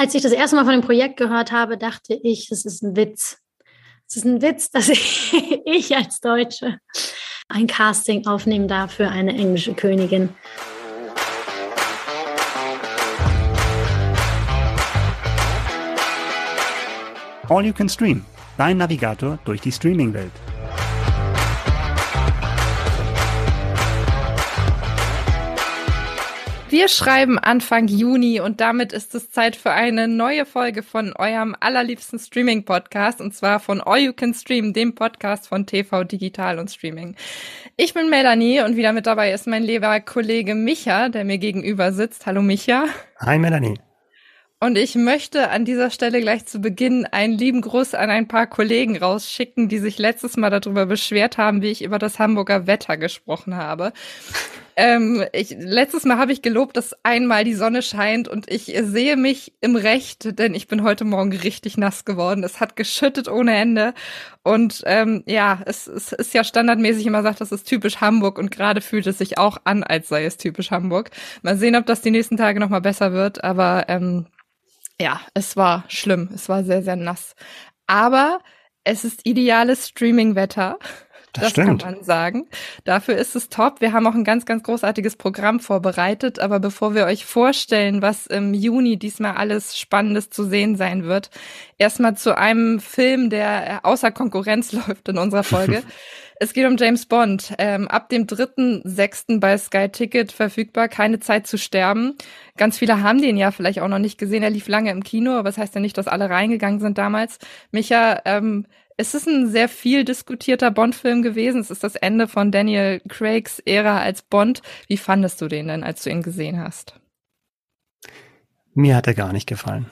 Als ich das erste Mal von dem Projekt gehört habe, dachte ich, es ist ein Witz. Es ist ein Witz, dass ich, ich als Deutsche ein Casting aufnehmen darf für eine englische Königin. All You Can Stream, dein Navigator durch die Streaming-Welt. Wir schreiben Anfang Juni und damit ist es Zeit für eine neue Folge von eurem allerliebsten Streaming-Podcast und zwar von All You Can Stream, dem Podcast von TV Digital und Streaming. Ich bin Melanie und wieder mit dabei ist mein lieber Kollege Micha, der mir gegenüber sitzt. Hallo Micha. Hi Melanie. Und ich möchte an dieser Stelle gleich zu Beginn einen lieben Gruß an ein paar Kollegen rausschicken, die sich letztes Mal darüber beschwert haben, wie ich über das Hamburger Wetter gesprochen habe. Ähm, ich, letztes Mal habe ich gelobt, dass einmal die Sonne scheint und ich sehe mich im Recht, denn ich bin heute Morgen richtig nass geworden. Es hat geschüttet ohne Ende. Und ähm, ja, es, es ist ja standardmäßig immer gesagt, das ist typisch Hamburg und gerade fühlt es sich auch an, als sei es typisch Hamburg. Mal sehen, ob das die nächsten Tage nochmal besser wird, aber ähm, ja, es war schlimm. Es war sehr, sehr nass. Aber es ist ideales Streaming-Wetter. Das, das kann man sagen. Dafür ist es top. Wir haben auch ein ganz, ganz großartiges Programm vorbereitet. Aber bevor wir euch vorstellen, was im Juni diesmal alles Spannendes zu sehen sein wird, erstmal zu einem Film, der außer Konkurrenz läuft in unserer Folge. es geht um James Bond. Ähm, ab dem 3.6. bei Sky Ticket verfügbar. Keine Zeit zu sterben. Ganz viele haben den ja vielleicht auch noch nicht gesehen. Er lief lange im Kino, aber das heißt ja nicht, dass alle reingegangen sind damals. Micha, ähm, es ist ein sehr viel diskutierter Bond-Film gewesen. Es ist das Ende von Daniel Craigs Ära als Bond. Wie fandest du den denn, als du ihn gesehen hast? Mir hat er gar nicht gefallen.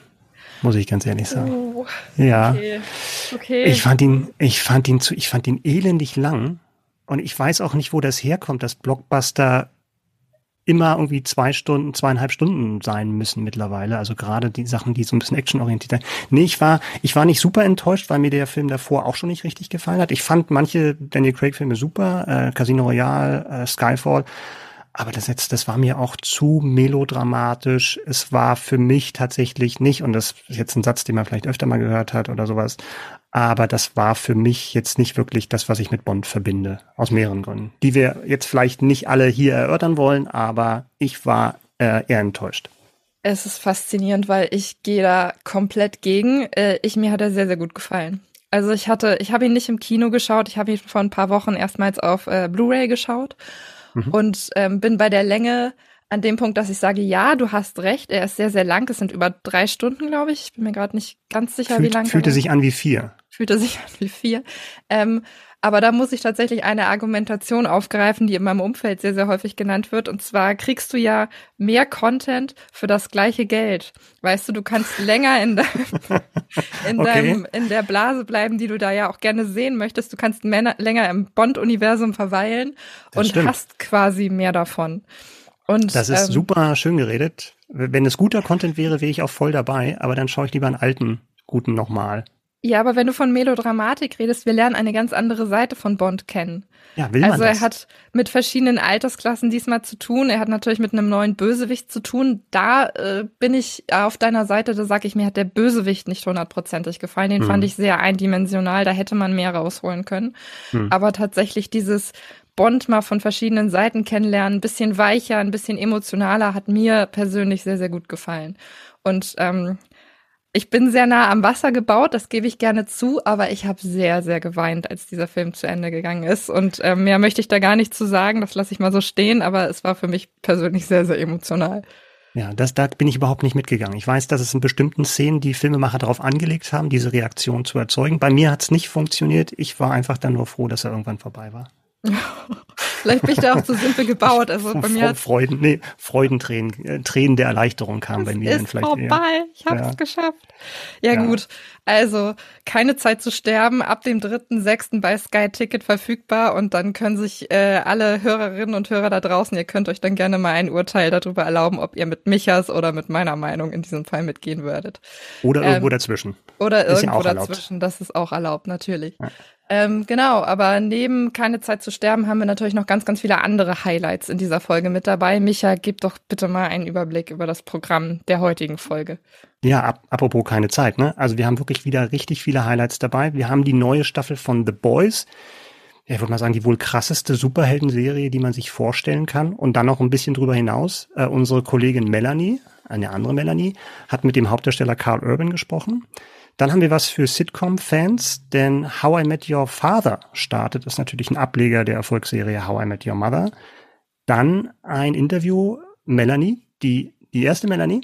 Muss ich ganz ehrlich sagen. Oh, ja. Okay. okay. Ich fand ihn, ich fand ihn zu, ich fand ihn elendig lang. Und ich weiß auch nicht, wo das herkommt, dass Blockbuster immer irgendwie zwei Stunden, zweieinhalb Stunden sein müssen mittlerweile. Also gerade die Sachen, die so ein bisschen actionorientiert sind. Nee, ich war, ich war nicht super enttäuscht, weil mir der Film davor auch schon nicht richtig gefallen hat. Ich fand manche Daniel Craig Filme super, äh, Casino Royale, äh, Skyfall. Aber das jetzt, das war mir auch zu melodramatisch. Es war für mich tatsächlich nicht, und das ist jetzt ein Satz, den man vielleicht öfter mal gehört hat oder sowas, aber das war für mich jetzt nicht wirklich das, was ich mit Bond verbinde. Aus mehreren Gründen. Die wir jetzt vielleicht nicht alle hier erörtern wollen, aber ich war äh, eher enttäuscht. Es ist faszinierend, weil ich gehe da komplett gegen. Äh, ich, mir hat er sehr, sehr gut gefallen. Also ich hatte, ich habe ihn nicht im Kino geschaut, ich habe ihn vor ein paar Wochen erstmals auf äh, Blu-ray geschaut mhm. und ähm, bin bei der Länge an dem Punkt, dass ich sage, ja, du hast recht, er ist sehr, sehr lang. Es sind über drei Stunden, glaube ich. Ich bin mir gerade nicht ganz sicher, Fühlt, wie lang. Fühlte sich an wie vier. Fühlte sich an wie vier. Ähm, aber da muss ich tatsächlich eine Argumentation aufgreifen, die in meinem Umfeld sehr, sehr häufig genannt wird. Und zwar kriegst du ja mehr Content für das gleiche Geld. Weißt du, du kannst länger in, deinem, in, okay. deinem, in der Blase bleiben, die du da ja auch gerne sehen möchtest. Du kannst mehr, länger im Bond-Universum verweilen das und stimmt. hast quasi mehr davon. Und, das ist ähm, super schön geredet. Wenn es guter Content wäre, wäre ich auch voll dabei, aber dann schaue ich lieber einen alten, guten nochmal. Ja, aber wenn du von Melodramatik redest, wir lernen eine ganz andere Seite von Bond kennen. Ja, will man Also er das? hat mit verschiedenen Altersklassen diesmal zu tun. Er hat natürlich mit einem neuen Bösewicht zu tun. Da äh, bin ich auf deiner Seite, da sage ich, mir hat der Bösewicht nicht hundertprozentig gefallen. Den hm. fand ich sehr eindimensional, da hätte man mehr rausholen können. Hm. Aber tatsächlich dieses Bond mal von verschiedenen Seiten kennenlernen, ein bisschen weicher, ein bisschen emotionaler, hat mir persönlich sehr, sehr gut gefallen. Und ähm, ich bin sehr nah am Wasser gebaut, das gebe ich gerne zu, aber ich habe sehr, sehr geweint, als dieser Film zu Ende gegangen ist. Und äh, mehr möchte ich da gar nicht zu sagen, das lasse ich mal so stehen, aber es war für mich persönlich sehr, sehr emotional. Ja, das, da bin ich überhaupt nicht mitgegangen. Ich weiß, dass es in bestimmten Szenen die Filmemacher darauf angelegt haben, diese Reaktion zu erzeugen. Bei mir hat es nicht funktioniert. Ich war einfach dann nur froh, dass er irgendwann vorbei war. Vielleicht bin ich da auch zu simpel gebaut. Also bei mir Freuden, nee, Freudentränen, äh, Tränen der Erleichterung kamen bei mir. Ist vielleicht vorbei, eher. ich habe es ja. geschafft. Ja, ja, gut, also keine Zeit zu sterben, ab dem 3.6. bei Sky Ticket verfügbar und dann können sich äh, alle Hörerinnen und Hörer da draußen, ihr könnt euch dann gerne mal ein Urteil darüber erlauben, ob ihr mit Michas oder mit meiner Meinung in diesem Fall mitgehen würdet. Oder ähm, irgendwo dazwischen. Oder ist irgendwo ja dazwischen, das ist auch erlaubt, natürlich. Ähm, genau, aber neben keine Zeit zu sterben haben wir natürlich noch ganz, ganz viele andere Highlights in dieser Folge mit dabei. Micha, gib doch bitte mal einen Überblick über das Programm der heutigen Folge. Ja, ap apropos keine Zeit, ne? Also wir haben wirklich wieder richtig viele Highlights dabei. Wir haben die neue Staffel von The Boys. Ja, ich würde mal sagen, die wohl krasseste Superhelden-Serie, die man sich vorstellen kann. Und dann noch ein bisschen drüber hinaus. Äh, unsere Kollegin Melanie, eine andere Melanie, hat mit dem Hauptdarsteller Carl Urban gesprochen. Dann haben wir was für Sitcom-Fans, denn How I Met Your Father startet. Das ist natürlich ein Ableger der Erfolgsserie How I Met Your Mother. Dann ein Interview, Melanie, die, die erste Melanie,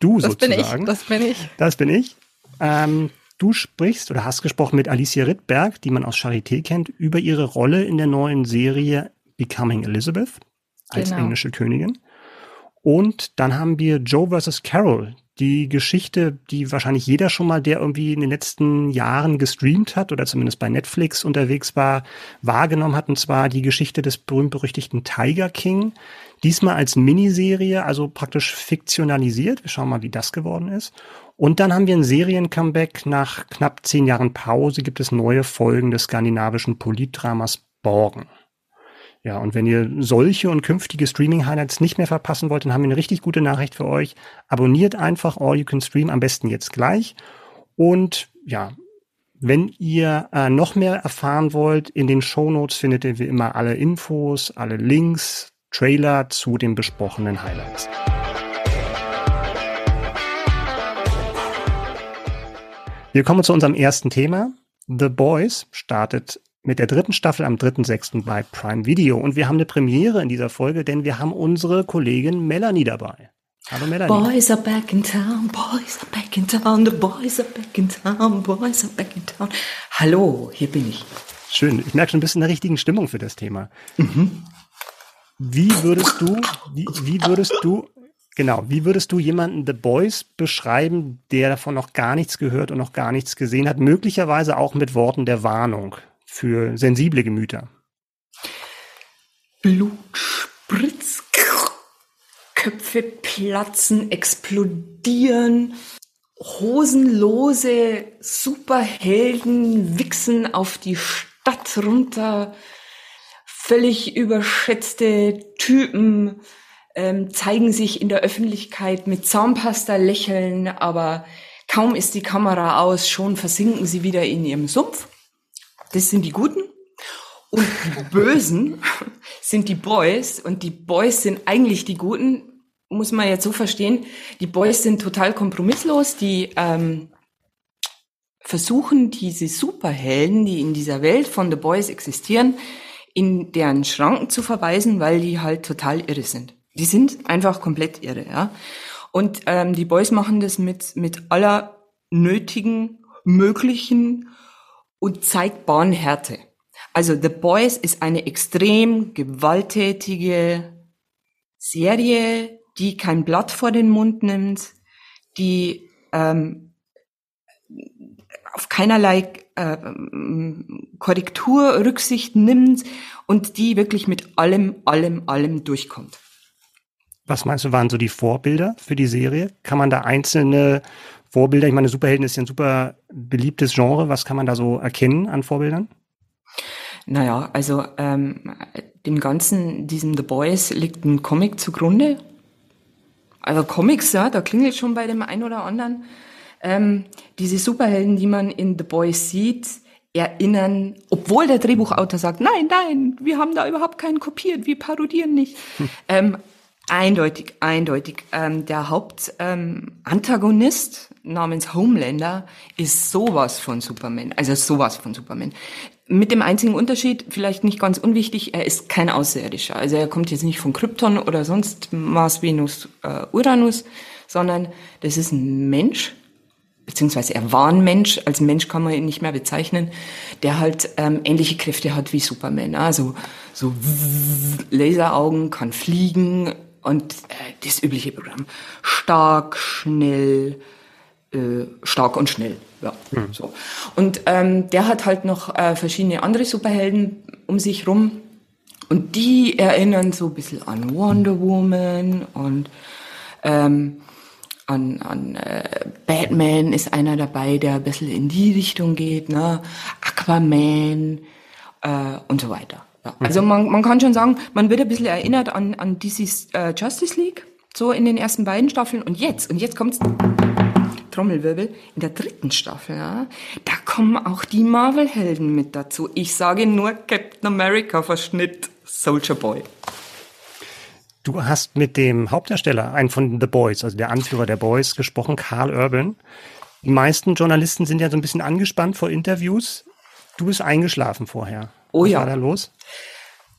du das sozusagen. Bin ich, das bin ich. Das bin ich. Ähm, du sprichst oder hast gesprochen mit Alicia Rittberg, die man aus Charité kennt, über ihre Rolle in der neuen Serie Becoming Elizabeth als genau. englische Königin. Und dann haben wir Joe vs. Carol, die Geschichte, die wahrscheinlich jeder schon mal, der irgendwie in den letzten Jahren gestreamt hat oder zumindest bei Netflix unterwegs war, wahrgenommen hat, und zwar die Geschichte des berühmt-berüchtigten Tiger King. Diesmal als Miniserie, also praktisch fiktionalisiert. Wir schauen mal, wie das geworden ist. Und dann haben wir ein Serien-Comeback. Nach knapp zehn Jahren Pause gibt es neue Folgen des skandinavischen Politdramas Borgen. Ja, und wenn ihr solche und künftige Streaming-Highlights nicht mehr verpassen wollt, dann haben wir eine richtig gute Nachricht für euch. Abonniert einfach All You Can Stream, am besten jetzt gleich. Und ja, wenn ihr äh, noch mehr erfahren wollt, in den Show Notes findet ihr wie immer alle Infos, alle Links, Trailer zu den besprochenen Highlights. Wir kommen zu unserem ersten Thema. The Boys startet mit der dritten Staffel am 3.6. bei Prime Video. Und wir haben eine Premiere in dieser Folge, denn wir haben unsere Kollegin Melanie dabei. Hallo Melanie. Boys are back in town, boys are back in town, the boys are back in town, boys are back in town. Hallo, hier bin ich. Schön, ich merke schon ein bisschen der richtigen Stimmung für das Thema. Mhm. Wie würdest du, wie, wie würdest du, genau, wie würdest du jemanden The Boys beschreiben, der davon noch gar nichts gehört und noch gar nichts gesehen hat, möglicherweise auch mit Worten der Warnung? Für sensible Gemüter. Blut spritzt, Köpfe platzen, explodieren, hosenlose Superhelden wichsen auf die Stadt runter, völlig überschätzte Typen ähm, zeigen sich in der Öffentlichkeit mit Zahnpasta lächeln, aber kaum ist die Kamera aus, schon versinken sie wieder in ihrem Sumpf. Das sind die Guten. Und die Bösen sind die Boys. Und die Boys sind eigentlich die Guten, muss man jetzt so verstehen. Die Boys sind total kompromisslos. Die ähm, versuchen, diese Superhelden, die in dieser Welt von The Boys existieren, in deren Schranken zu verweisen, weil die halt total irre sind. Die sind einfach komplett irre, ja. Und ähm, die Boys machen das mit, mit aller nötigen, möglichen und zeigbaren Härte. Also The Boys ist eine extrem gewalttätige Serie, die kein Blatt vor den Mund nimmt, die ähm, auf keinerlei äh, Korrektur Rücksicht nimmt und die wirklich mit allem, allem, allem durchkommt. Was meinst du, waren so die Vorbilder für die Serie? Kann man da einzelne Vorbilder? Ich meine, Superhelden ist ja ein super beliebtes Genre. Was kann man da so erkennen an Vorbildern? Naja, also ähm, dem Ganzen, diesem The Boys, liegt ein Comic zugrunde. Also Comics, ja, da klingelt schon bei dem einen oder anderen. Ähm, diese Superhelden, die man in The Boys sieht, erinnern, obwohl der Drehbuchautor sagt, nein, nein, wir haben da überhaupt keinen kopiert, wir parodieren nicht. Hm. Ähm, Eindeutig, eindeutig. Ähm, der Hauptantagonist ähm, namens Homelander ist sowas von Superman, also sowas von Superman. Mit dem einzigen Unterschied, vielleicht nicht ganz unwichtig, er ist kein Außerirdischer. Also er kommt jetzt nicht von Krypton oder sonst Mars, Venus, äh, Uranus, sondern das ist ein Mensch, beziehungsweise er war ein Mensch, als Mensch kann man ihn nicht mehr bezeichnen, der halt ähm, ähnliche Kräfte hat wie Superman. Also so Laseraugen, kann fliegen, und äh, das übliche Programm. Stark, schnell, äh, stark und schnell. Ja, mhm. so. Und ähm, der hat halt noch äh, verschiedene andere Superhelden um sich rum. Und die erinnern so ein bisschen an Wonder Woman und ähm, an, an äh, Batman ist einer dabei, der ein bisschen in die Richtung geht. Ne? Aqu Aquaman äh, und so weiter. Ja. Also man, man kann schon sagen, man wird ein bisschen erinnert an, an DC's äh, Justice League, so in den ersten beiden Staffeln. Und jetzt, und jetzt kommt's, Trommelwirbel, in der dritten Staffel, ja, da kommen auch die Marvel-Helden mit dazu. Ich sage nur Captain America Verschnitt Soldier Boy. Du hast mit dem Hauptdarsteller, einen von The Boys, also der Anführer der Boys, gesprochen, Carl Urban. Die meisten Journalisten sind ja so ein bisschen angespannt vor Interviews. Du bist eingeschlafen vorher. Oh Was ja. war da los?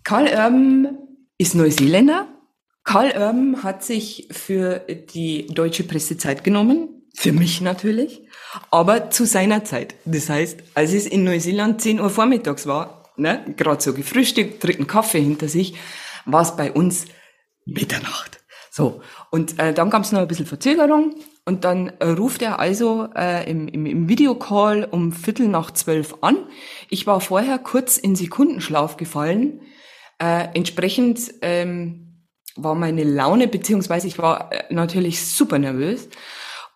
Karl Urban ist Neuseeländer. Karl Urban hat sich für die deutsche Presse Zeit genommen. Für mich natürlich. Aber zu seiner Zeit. Das heißt, als es in Neuseeland 10 Uhr vormittags war, ne, gerade so gefrühstückt, dritten Kaffee hinter sich, war es bei uns Mitternacht. So, und äh, dann gab es noch ein bisschen Verzögerung und dann äh, ruft er also äh, im, im, im Videocall um Viertel nach zwölf an. Ich war vorher kurz in Sekundenschlaf gefallen. Äh, entsprechend ähm, war meine Laune, beziehungsweise ich war äh, natürlich super nervös.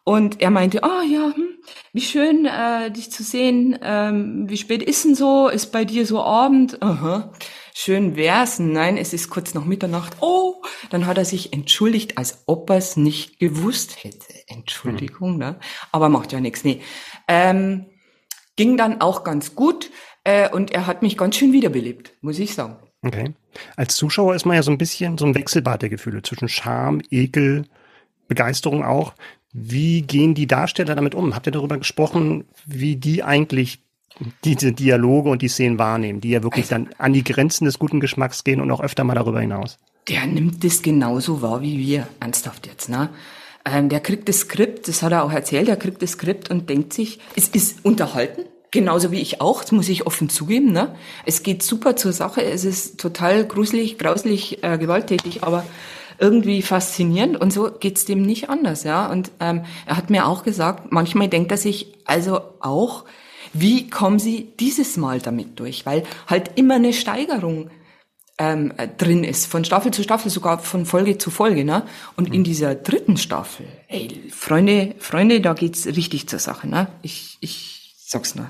Und er meinte, ah ja, hm, wie schön, äh, dich zu sehen. Ähm, wie spät ist denn so? Ist bei dir so Abend? Aha. Schön wär's. Nein, es ist kurz nach Mitternacht. Oh, dann hat er sich entschuldigt, als ob er es nicht gewusst hätte. Entschuldigung, ne? Aber macht ja nichts. Nee. Ähm, ging dann auch ganz gut äh, und er hat mich ganz schön wiederbelebt, muss ich sagen. Okay. Als Zuschauer ist man ja so ein bisschen so ein Wechselbad der Gefühle zwischen Scham, Ekel, Begeisterung auch. Wie gehen die Darsteller damit um? Habt ihr darüber gesprochen, wie die eigentlich diese Dialoge und die Szenen wahrnehmen, die ja wirklich also, dann an die Grenzen des guten Geschmacks gehen und auch öfter mal darüber hinaus? Der nimmt das genauso wahr wie wir, ernsthaft jetzt, ne? Ähm, der kriegt das Skript, das hat er auch erzählt, der kriegt das Skript und denkt sich, es ist unterhalten, genauso wie ich auch, das muss ich offen zugeben, ne? Es geht super zur Sache, es ist total gruselig, grauslich, äh, gewalttätig, aber irgendwie faszinierend und so geht's dem nicht anders, ja. Und ähm, er hat mir auch gesagt, manchmal denkt er sich also auch, wie kommen sie dieses Mal damit durch? Weil halt immer eine Steigerung ähm, drin ist, von Staffel zu Staffel, sogar von Folge zu Folge. Ne? Und mhm. in dieser dritten Staffel, ey, Freunde, Freunde, da geht's richtig zur Sache. Ne? Ich, ich sag's nur.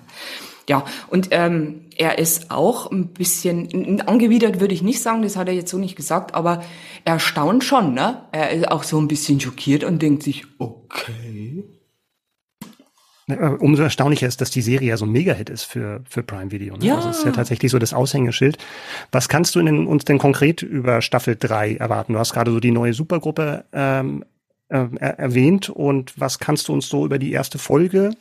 Ja, und ähm, er ist auch ein bisschen angewidert, würde ich nicht sagen, das hat er jetzt so nicht gesagt, aber er staunt schon, ne? Er ist auch so ein bisschen schockiert und denkt sich, okay, umso erstaunlicher ist, dass die Serie ja so ein Mega-Hit ist für, für Prime Video. Ne? Ja. Also es ist ja tatsächlich so das Aushängeschild. Was kannst du denn, uns denn konkret über Staffel 3 erwarten? Du hast gerade so die neue Supergruppe ähm, äh, erwähnt und was kannst du uns so über die erste Folge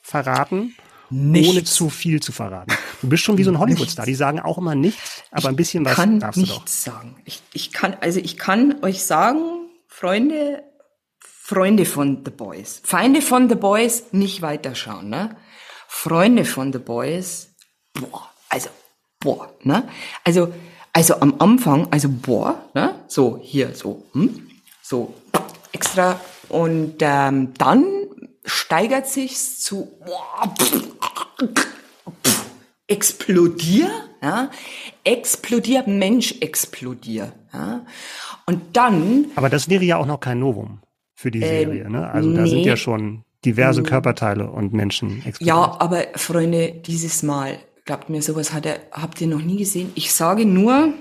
verraten? Nichts. Ohne zu viel zu verraten. Du bist schon wie so ein Hollywood-Star. Die sagen auch immer nichts, aber ein bisschen was kann darfst du doch. nichts sagen. Ich, ich kann, also ich kann euch sagen, Freunde, Freunde von The Boys. Feinde von The Boys nicht weiterschauen, ne? Freunde von The Boys, boah, also, boah, ne? Also, also am Anfang, also boah, ne? So, hier, so, hm? So, extra. Und ähm, dann steigert sich's zu boah, pff, pff, explodier, ja? Explodier, Mensch explodier, ja? Und dann. Aber das wäre ja auch noch kein Novum für die ähm, Serie. Ne? Also da sind ja schon diverse Körperteile und Menschen explodiert. Ja, aber Freunde, dieses Mal, glaubt mir, sowas hat er, habt ihr noch nie gesehen. Ich sage nur,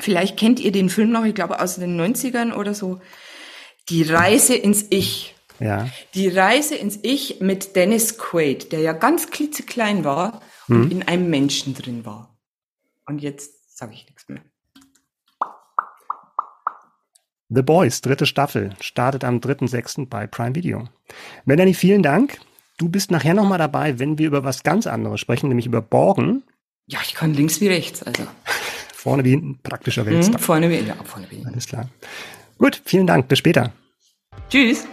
vielleicht kennt ihr den Film noch, ich glaube aus den 90ern oder so, Die Reise ins Ich. Ja. Die Reise ins Ich mit Dennis Quaid, der ja ganz klitzeklein war und hm. in einem Menschen drin war. Und jetzt sage ich nichts mehr. The Boys, dritte Staffel, startet am 3.6. bei Prime Video. Melanie, vielen Dank. Du bist nachher nochmal dabei, wenn wir über was ganz anderes sprechen, nämlich über Borgen. Ja, ich kann links wie rechts, also. vorne wie hinten, praktischer mhm, Weltstar. Hm, vorne wie, ja, vorne wie hinten. Alles klar. Gut, vielen Dank. Bis später. Tschüss.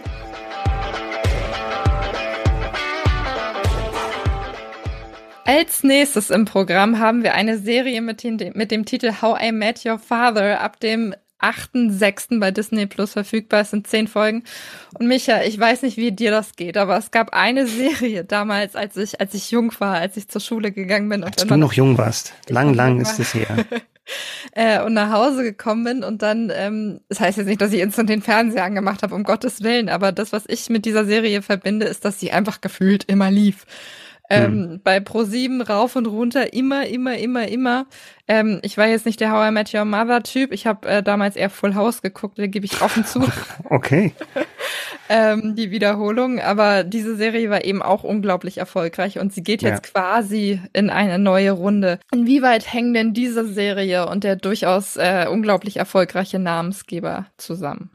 Als nächstes im Programm haben wir eine Serie mit dem, mit dem Titel How I Met Your Father ab dem 8.6. bei Disney Plus verfügbar. Es sind zehn Folgen. Und Micha, ich weiß nicht, wie dir das geht, aber es gab eine Serie damals, als ich, als ich jung war, als ich zur Schule gegangen bin. Und als du noch jung warst. Lang, lang ist es her. äh, und nach Hause gekommen bin und dann, ähm, das heißt jetzt nicht, dass ich instant den Fernseher angemacht habe, um Gottes Willen, aber das, was ich mit dieser Serie verbinde, ist, dass sie einfach gefühlt immer lief. Ähm, hm. Bei Pro7 rauf und runter, immer, immer, immer, immer. Ähm, ich war jetzt nicht der How I Met Your Mother Typ. Ich habe äh, damals eher Full House geguckt, da gebe ich offen zu. Okay. ähm, die Wiederholung. Aber diese Serie war eben auch unglaublich erfolgreich und sie geht jetzt ja. quasi in eine neue Runde. Inwieweit hängen denn diese Serie und der durchaus äh, unglaublich erfolgreiche Namensgeber zusammen?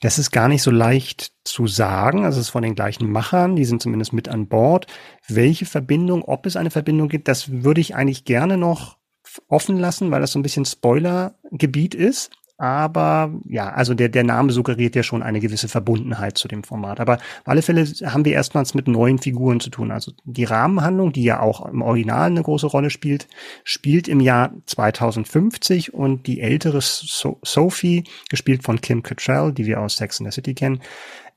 Das ist gar nicht so leicht zu sagen. Also es ist von den gleichen Machern, die sind zumindest mit an Bord. Welche Verbindung, ob es eine Verbindung gibt, das würde ich eigentlich gerne noch offen lassen, weil das so ein bisschen Spoilergebiet ist. Aber ja, also der, der Name suggeriert ja schon eine gewisse Verbundenheit zu dem Format. Aber auf alle Fälle haben wir erstmals mit neuen Figuren zu tun. Also die Rahmenhandlung, die ja auch im Original eine große Rolle spielt, spielt im Jahr 2050 und die ältere so Sophie, gespielt von Kim Cattrall, die wir aus Sex and the City kennen,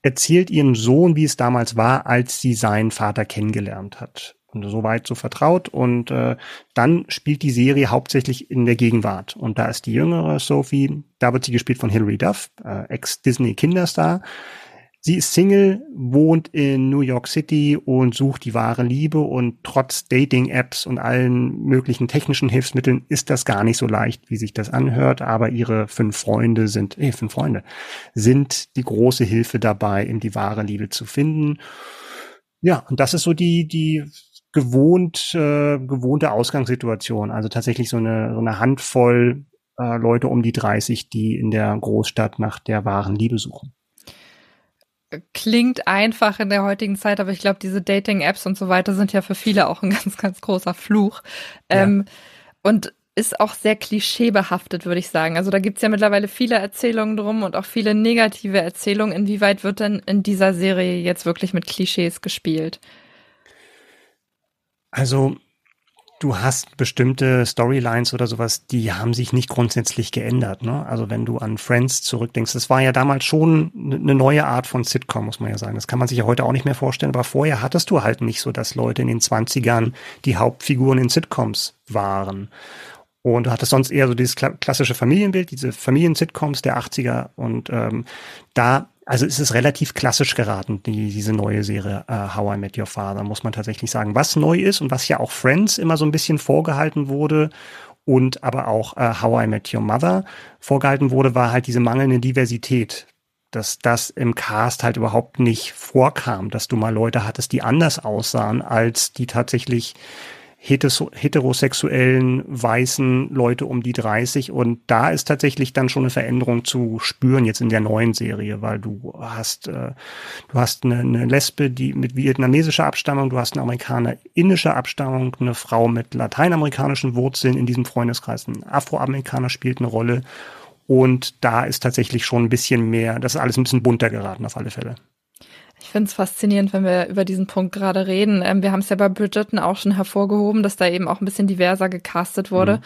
erzählt ihrem Sohn, wie es damals war, als sie seinen Vater kennengelernt hat und so weit so vertraut. Und äh, dann spielt die Serie hauptsächlich in der Gegenwart. Und da ist die jüngere Sophie, da wird sie gespielt von Hilary Duff, äh, Ex-Disney-Kinderstar. Sie ist Single, wohnt in New York City und sucht die wahre Liebe und trotz Dating-Apps und allen möglichen technischen Hilfsmitteln ist das gar nicht so leicht, wie sich das anhört. Aber ihre fünf Freunde sind, eh, fünf Freunde, sind die große Hilfe dabei, in die wahre Liebe zu finden. Ja, und das ist so die, die gewohnt, äh, gewohnte Ausgangssituation. Also tatsächlich so eine, so eine Handvoll äh, Leute um die 30, die in der Großstadt nach der wahren Liebe suchen. Klingt einfach in der heutigen Zeit, aber ich glaube, diese Dating-Apps und so weiter sind ja für viele auch ein ganz, ganz großer Fluch. Ja. Ähm, und ist auch sehr klischeebehaftet, würde ich sagen. Also da gibt's ja mittlerweile viele Erzählungen drum und auch viele negative Erzählungen. Inwieweit wird denn in dieser Serie jetzt wirklich mit Klischees gespielt? Also du hast bestimmte Storylines oder sowas, die haben sich nicht grundsätzlich geändert. Ne? Also wenn du an Friends zurückdenkst, das war ja damals schon eine neue Art von Sitcom, muss man ja sagen. Das kann man sich ja heute auch nicht mehr vorstellen. Aber vorher hattest du halt nicht so, dass Leute in den 20ern die Hauptfiguren in Sitcoms waren. Und du hattest sonst eher so dieses klassische Familienbild, diese Familien-Sitcoms der 80er. Und ähm, da also es ist relativ klassisch geraten, die, diese neue Serie uh, How I Met Your Father, muss man tatsächlich sagen. Was neu ist und was ja auch Friends immer so ein bisschen vorgehalten wurde und aber auch uh, How I Met Your Mother vorgehalten wurde, war halt diese mangelnde Diversität. Dass das im Cast halt überhaupt nicht vorkam, dass du mal Leute hattest, die anders aussahen als die tatsächlich heterosexuellen weißen Leute um die 30 und da ist tatsächlich dann schon eine Veränderung zu spüren jetzt in der neuen Serie, weil du hast äh, du hast eine, eine Lesbe, die mit vietnamesischer Abstammung, du hast eine Amerikaner indischer Abstammung, eine Frau mit lateinamerikanischen Wurzeln in diesem Freundeskreis, ein Afroamerikaner spielt eine Rolle und da ist tatsächlich schon ein bisschen mehr, das ist alles ein bisschen bunter geraten auf alle Fälle. Ich finde es faszinierend, wenn wir über diesen Punkt gerade reden. Ähm, wir haben es ja bei Bridgerton auch schon hervorgehoben, dass da eben auch ein bisschen diverser gecastet wurde. Mhm.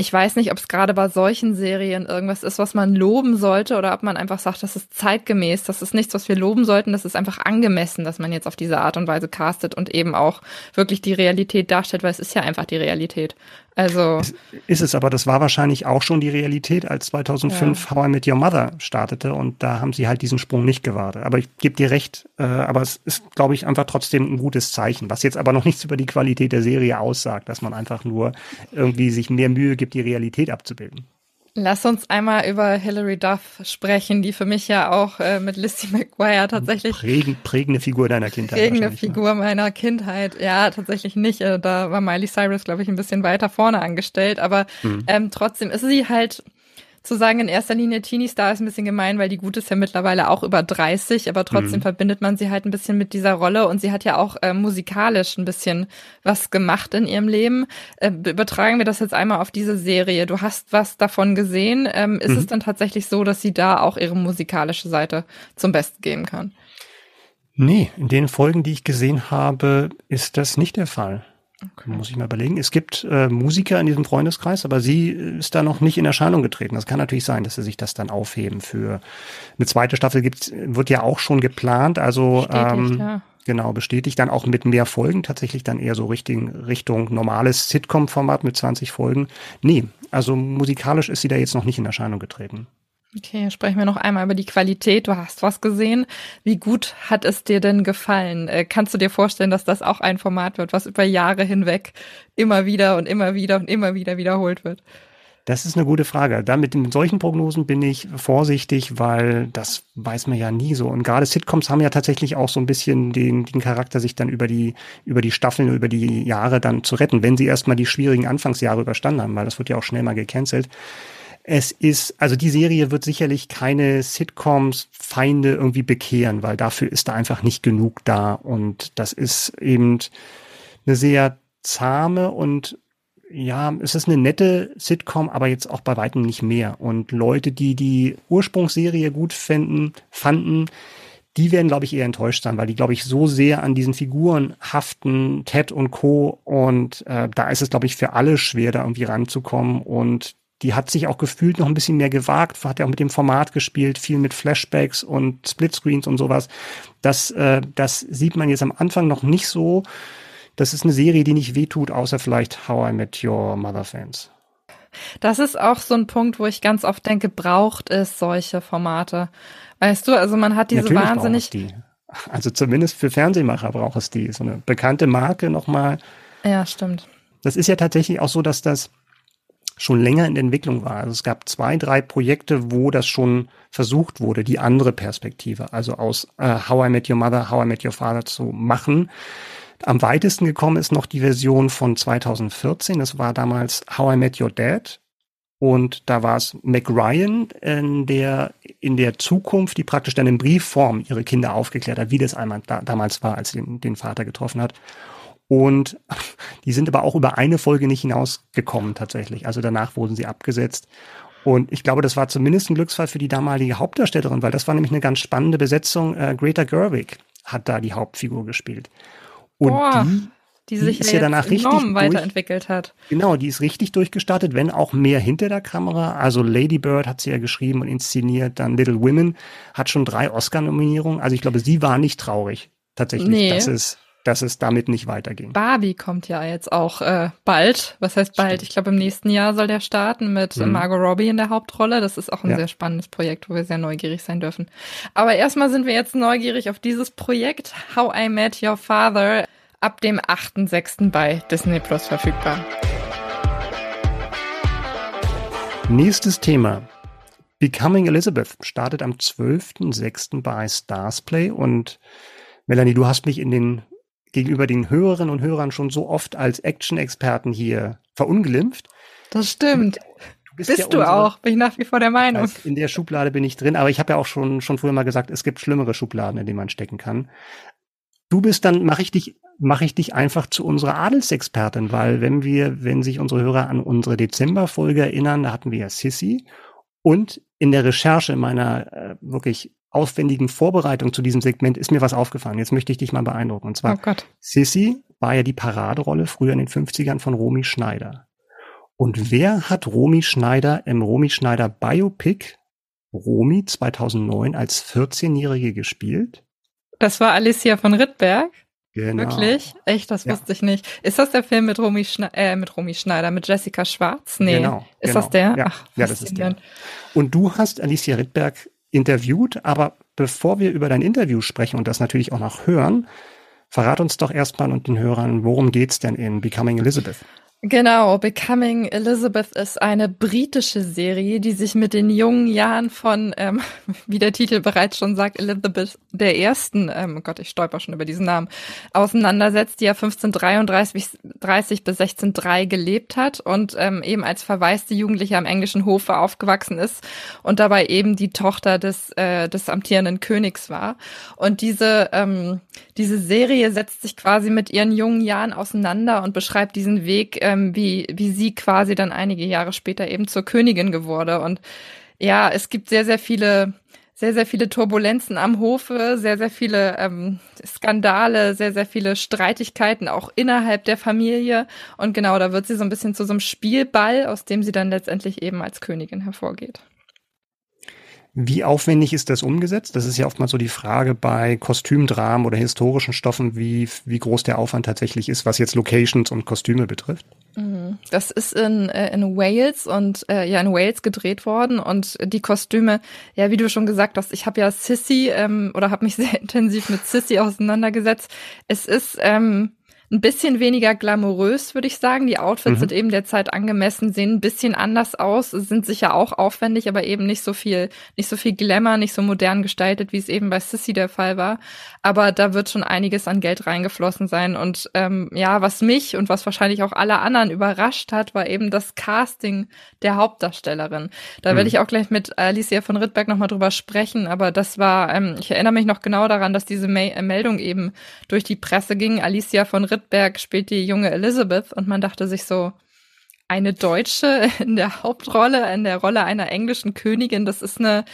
Ich weiß nicht, ob es gerade bei solchen Serien irgendwas ist, was man loben sollte oder ob man einfach sagt, das ist zeitgemäß, das ist nichts, was wir loben sollten, das ist einfach angemessen, dass man jetzt auf diese Art und Weise castet und eben auch wirklich die Realität darstellt, weil es ist ja einfach die Realität. Also ist, ist es, aber das war wahrscheinlich auch schon die Realität, als 2005 ja. How I Met Your Mother startete und da haben sie halt diesen Sprung nicht gewartet. Aber ich gebe dir recht, äh, aber es ist, glaube ich, einfach trotzdem ein gutes Zeichen, was jetzt aber noch nichts über die Qualität der Serie aussagt, dass man einfach nur irgendwie sich mehr Mühe gibt, die Realität abzubilden. Lass uns einmal über Hilary Duff sprechen, die für mich ja auch äh, mit Lizzie McGuire tatsächlich Prägend, prägende Figur deiner Kindheit. Prägende ne? Figur ne? meiner Kindheit. Ja, tatsächlich nicht. Äh, da war Miley Cyrus, glaube ich, ein bisschen weiter vorne angestellt, aber mhm. ähm, trotzdem ist sie halt zu sagen, in erster Linie Teenie-Star ist ein bisschen gemein, weil die Gute ist ja mittlerweile auch über 30, aber trotzdem mhm. verbindet man sie halt ein bisschen mit dieser Rolle und sie hat ja auch äh, musikalisch ein bisschen was gemacht in ihrem Leben. Äh, übertragen wir das jetzt einmal auf diese Serie. Du hast was davon gesehen. Ähm, ist mhm. es dann tatsächlich so, dass sie da auch ihre musikalische Seite zum Besten geben kann? Nee, in den Folgen, die ich gesehen habe, ist das nicht der Fall. Okay. Muss ich mal überlegen. Es gibt äh, Musiker in diesem Freundeskreis, aber sie ist da noch nicht in Erscheinung getreten. Das kann natürlich sein, dass sie sich das dann aufheben für eine zweite Staffel gibt, wird ja auch schon geplant. Also ähm, ja. genau, bestätigt dann auch mit mehr Folgen, tatsächlich dann eher so Richtung, Richtung normales Sitcom-Format mit 20 Folgen. Nee, also musikalisch ist sie da jetzt noch nicht in Erscheinung getreten. Okay, sprechen wir noch einmal über die Qualität. Du hast was gesehen. Wie gut hat es dir denn gefallen? Äh, kannst du dir vorstellen, dass das auch ein Format wird, was über Jahre hinweg immer wieder und immer wieder und immer wieder wiederholt wird? Das ist eine gute Frage. Da mit solchen Prognosen bin ich vorsichtig, weil das weiß man ja nie so. Und gerade Sitcoms haben ja tatsächlich auch so ein bisschen den, den Charakter, sich dann über die, über die Staffeln, über die Jahre dann zu retten, wenn sie erstmal die schwierigen Anfangsjahre überstanden haben, weil das wird ja auch schnell mal gecancelt. Es ist, also die Serie wird sicherlich keine Sitcoms Feinde irgendwie bekehren, weil dafür ist da einfach nicht genug da. Und das ist eben eine sehr zahme und ja, es ist eine nette Sitcom, aber jetzt auch bei weitem nicht mehr. Und Leute, die die Ursprungsserie gut fänden, fanden, die werden, glaube ich, eher enttäuscht sein, weil die, glaube ich, so sehr an diesen Figuren haften, Ted und Co. Und äh, da ist es, glaube ich, für alle schwer, da irgendwie ranzukommen. Und die hat sich auch gefühlt noch ein bisschen mehr gewagt, hat ja auch mit dem Format gespielt, viel mit Flashbacks und Splitscreens und sowas. Das, äh, das sieht man jetzt am Anfang noch nicht so. Das ist eine Serie, die nicht wehtut, außer vielleicht How I Met Your Mother Fans. Das ist auch so ein Punkt, wo ich ganz oft denke, braucht es solche Formate? Weißt du, also man hat diese Natürlich wahnsinnig. Die. Also zumindest für Fernsehmacher braucht es die. So eine bekannte Marke nochmal. Ja, stimmt. Das ist ja tatsächlich auch so, dass das schon länger in Entwicklung war. Also es gab zwei, drei Projekte, wo das schon versucht wurde, die andere Perspektive, also aus äh, How I Met Your Mother, How I Met Your Father zu machen. Am weitesten gekommen ist noch die Version von 2014. Das war damals How I Met Your Dad. Und da war es Mac Ryan, in der, in der Zukunft, die praktisch dann in Briefform ihre Kinder aufgeklärt hat, wie das einmal da, damals war, als sie den, den Vater getroffen hat. Und die sind aber auch über eine Folge nicht hinausgekommen tatsächlich. Also danach wurden sie abgesetzt. Und ich glaube, das war zumindest ein Glücksfall für die damalige Hauptdarstellerin, weil das war nämlich eine ganz spannende Besetzung. Äh, Greta Gerwig hat da die Hauptfigur gespielt. Und Boah, die, die sich die ist ja danach richtig weiterentwickelt hat. Genau, die ist richtig durchgestartet, wenn auch mehr hinter der Kamera. Also Lady Bird hat sie ja geschrieben und inszeniert, dann Little Women hat schon drei Oscar-Nominierungen. Also ich glaube, sie war nicht traurig. Tatsächlich. Nee. Das ist dass es damit nicht weiterging. Barbie kommt ja jetzt auch äh, bald. Was heißt bald? Stimmt. Ich glaube, im nächsten Jahr soll der starten mit mhm. Margot Robbie in der Hauptrolle. Das ist auch ein ja. sehr spannendes Projekt, wo wir sehr neugierig sein dürfen. Aber erstmal sind wir jetzt neugierig auf dieses Projekt How I Met Your Father ab dem 8.6. bei Disney Plus verfügbar. Nächstes Thema. Becoming Elizabeth startet am 12.06. bei Starsplay und Melanie, du hast mich in den gegenüber den Hörerinnen und Hörern schon so oft als Action-Experten hier verunglimpft. Das stimmt. Du bist, bist ja du auch, bin ich nach wie vor der Meinung. Weiß, in der Schublade bin ich drin, aber ich habe ja auch schon, schon früher mal gesagt, es gibt schlimmere Schubladen, in denen man stecken kann. Du bist dann, mache ich dich, mache ich dich einfach zu unserer Adelsexpertin, weil wenn wir, wenn sich unsere Hörer an unsere Dezemberfolge erinnern, da hatten wir ja Sissy und in der Recherche meiner äh, wirklich aufwendigen Vorbereitung zu diesem Segment ist mir was aufgefallen. Jetzt möchte ich dich mal beeindrucken. Und zwar, oh Sissy war ja die Paraderolle früher in den 50ern von Romy Schneider. Und wer hat Romy Schneider im Romy Schneider Biopic Romy 2009 als 14-Jährige gespielt? Das war Alicia von Rittberg. Genau. Wirklich? Echt? Das ja. wusste ich nicht. Ist das der Film mit Romy, Schne äh, mit Romy Schneider, mit Jessica Schwarz? Nee. Genau. Ist genau. das der? Ja, Ach, ja das ist der. Und du hast Alicia Rittberg interviewt. Aber bevor wir über dein Interview sprechen und das natürlich auch noch hören, verrat uns doch erstmal und den Hörern, worum geht's denn in Becoming Elizabeth? Genau, Becoming Elizabeth ist eine britische Serie, die sich mit den jungen Jahren von, ähm, wie der Titel bereits schon sagt, Elizabeth der Ersten, ähm, oh Gott, ich stolper schon über diesen Namen, auseinandersetzt, die ja 1533 30 bis 1603 gelebt hat und ähm, eben als verwaiste Jugendliche am englischen Hofe aufgewachsen ist und dabei eben die Tochter des, äh, des amtierenden Königs war. Und diese, ähm, diese Serie setzt sich quasi mit ihren jungen Jahren auseinander und beschreibt diesen Weg, ähm, wie, wie sie quasi dann einige Jahre später eben zur Königin geworden. Und ja, es gibt sehr, sehr viele, sehr, sehr viele Turbulenzen am Hofe, sehr, sehr viele ähm, Skandale, sehr, sehr viele Streitigkeiten auch innerhalb der Familie. Und genau, da wird sie so ein bisschen zu so einem Spielball, aus dem sie dann letztendlich eben als Königin hervorgeht. Wie aufwendig ist das umgesetzt? Das ist ja oftmals so die Frage bei Kostümdramen oder historischen Stoffen, wie, wie groß der Aufwand tatsächlich ist, was jetzt Locations und Kostüme betrifft. Mhm. Das ist in, äh, in Wales und äh, ja in Wales gedreht worden und die Kostüme, ja wie du schon gesagt hast, ich habe ja Sissy ähm, oder habe mich sehr intensiv mit Sissy auseinandergesetzt. Es ist ähm, ein bisschen weniger glamourös, würde ich sagen. Die Outfits mhm. sind eben der Zeit angemessen, sehen ein bisschen anders aus, sind sicher auch aufwendig, aber eben nicht so viel, nicht so viel Glamour, nicht so modern gestaltet, wie es eben bei Sissy der Fall war. Aber da wird schon einiges an Geld reingeflossen sein. Und ähm, ja, was mich und was wahrscheinlich auch alle anderen überrascht hat, war eben das Casting der Hauptdarstellerin. Da mhm. werde ich auch gleich mit Alicia von Rittberg nochmal drüber sprechen. Aber das war, ähm, ich erinnere mich noch genau daran, dass diese Meldung eben durch die Presse ging. Alicia von Rittberg Rittberg spielt die junge Elizabeth und man dachte sich so, eine Deutsche in der Hauptrolle, in der Rolle einer englischen Königin, das ist eine,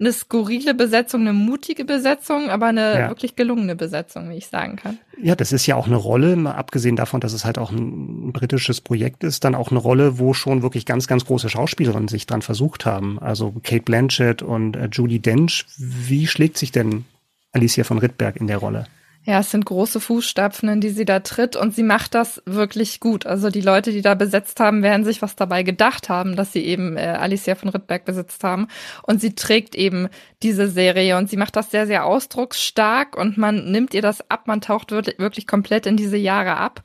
eine skurrile Besetzung, eine mutige Besetzung, aber eine ja. wirklich gelungene Besetzung, wie ich sagen kann. Ja, das ist ja auch eine Rolle, mal abgesehen davon, dass es halt auch ein britisches Projekt ist, dann auch eine Rolle, wo schon wirklich ganz, ganz große Schauspielerinnen sich dran versucht haben. Also Kate Blanchett und äh, Julie Dench. Wie schlägt sich denn Alicia von Rittberg in der Rolle? Ja, es sind große Fußstapfen, in die sie da tritt und sie macht das wirklich gut. Also die Leute, die da besetzt haben, werden sich was dabei gedacht haben, dass sie eben äh, Alicia von Rittberg besetzt haben. Und sie trägt eben diese Serie und sie macht das sehr, sehr ausdrucksstark und man nimmt ihr das ab, man taucht wirklich komplett in diese Jahre ab.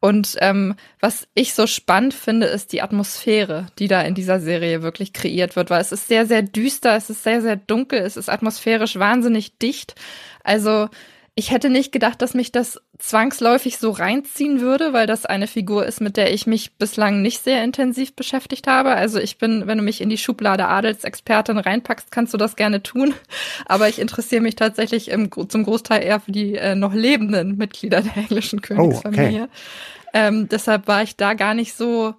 Und ähm, was ich so spannend finde, ist die Atmosphäre, die da in dieser Serie wirklich kreiert wird, weil es ist sehr, sehr düster, es ist sehr, sehr dunkel, es ist atmosphärisch wahnsinnig dicht. Also ich hätte nicht gedacht, dass mich das zwangsläufig so reinziehen würde, weil das eine Figur ist, mit der ich mich bislang nicht sehr intensiv beschäftigt habe. Also ich bin, wenn du mich in die Schublade Adelsexpertin reinpackst, kannst du das gerne tun. Aber ich interessiere mich tatsächlich im, zum Großteil eher für die äh, noch lebenden Mitglieder der englischen Königsfamilie. Oh, okay. ähm, deshalb war ich da gar nicht so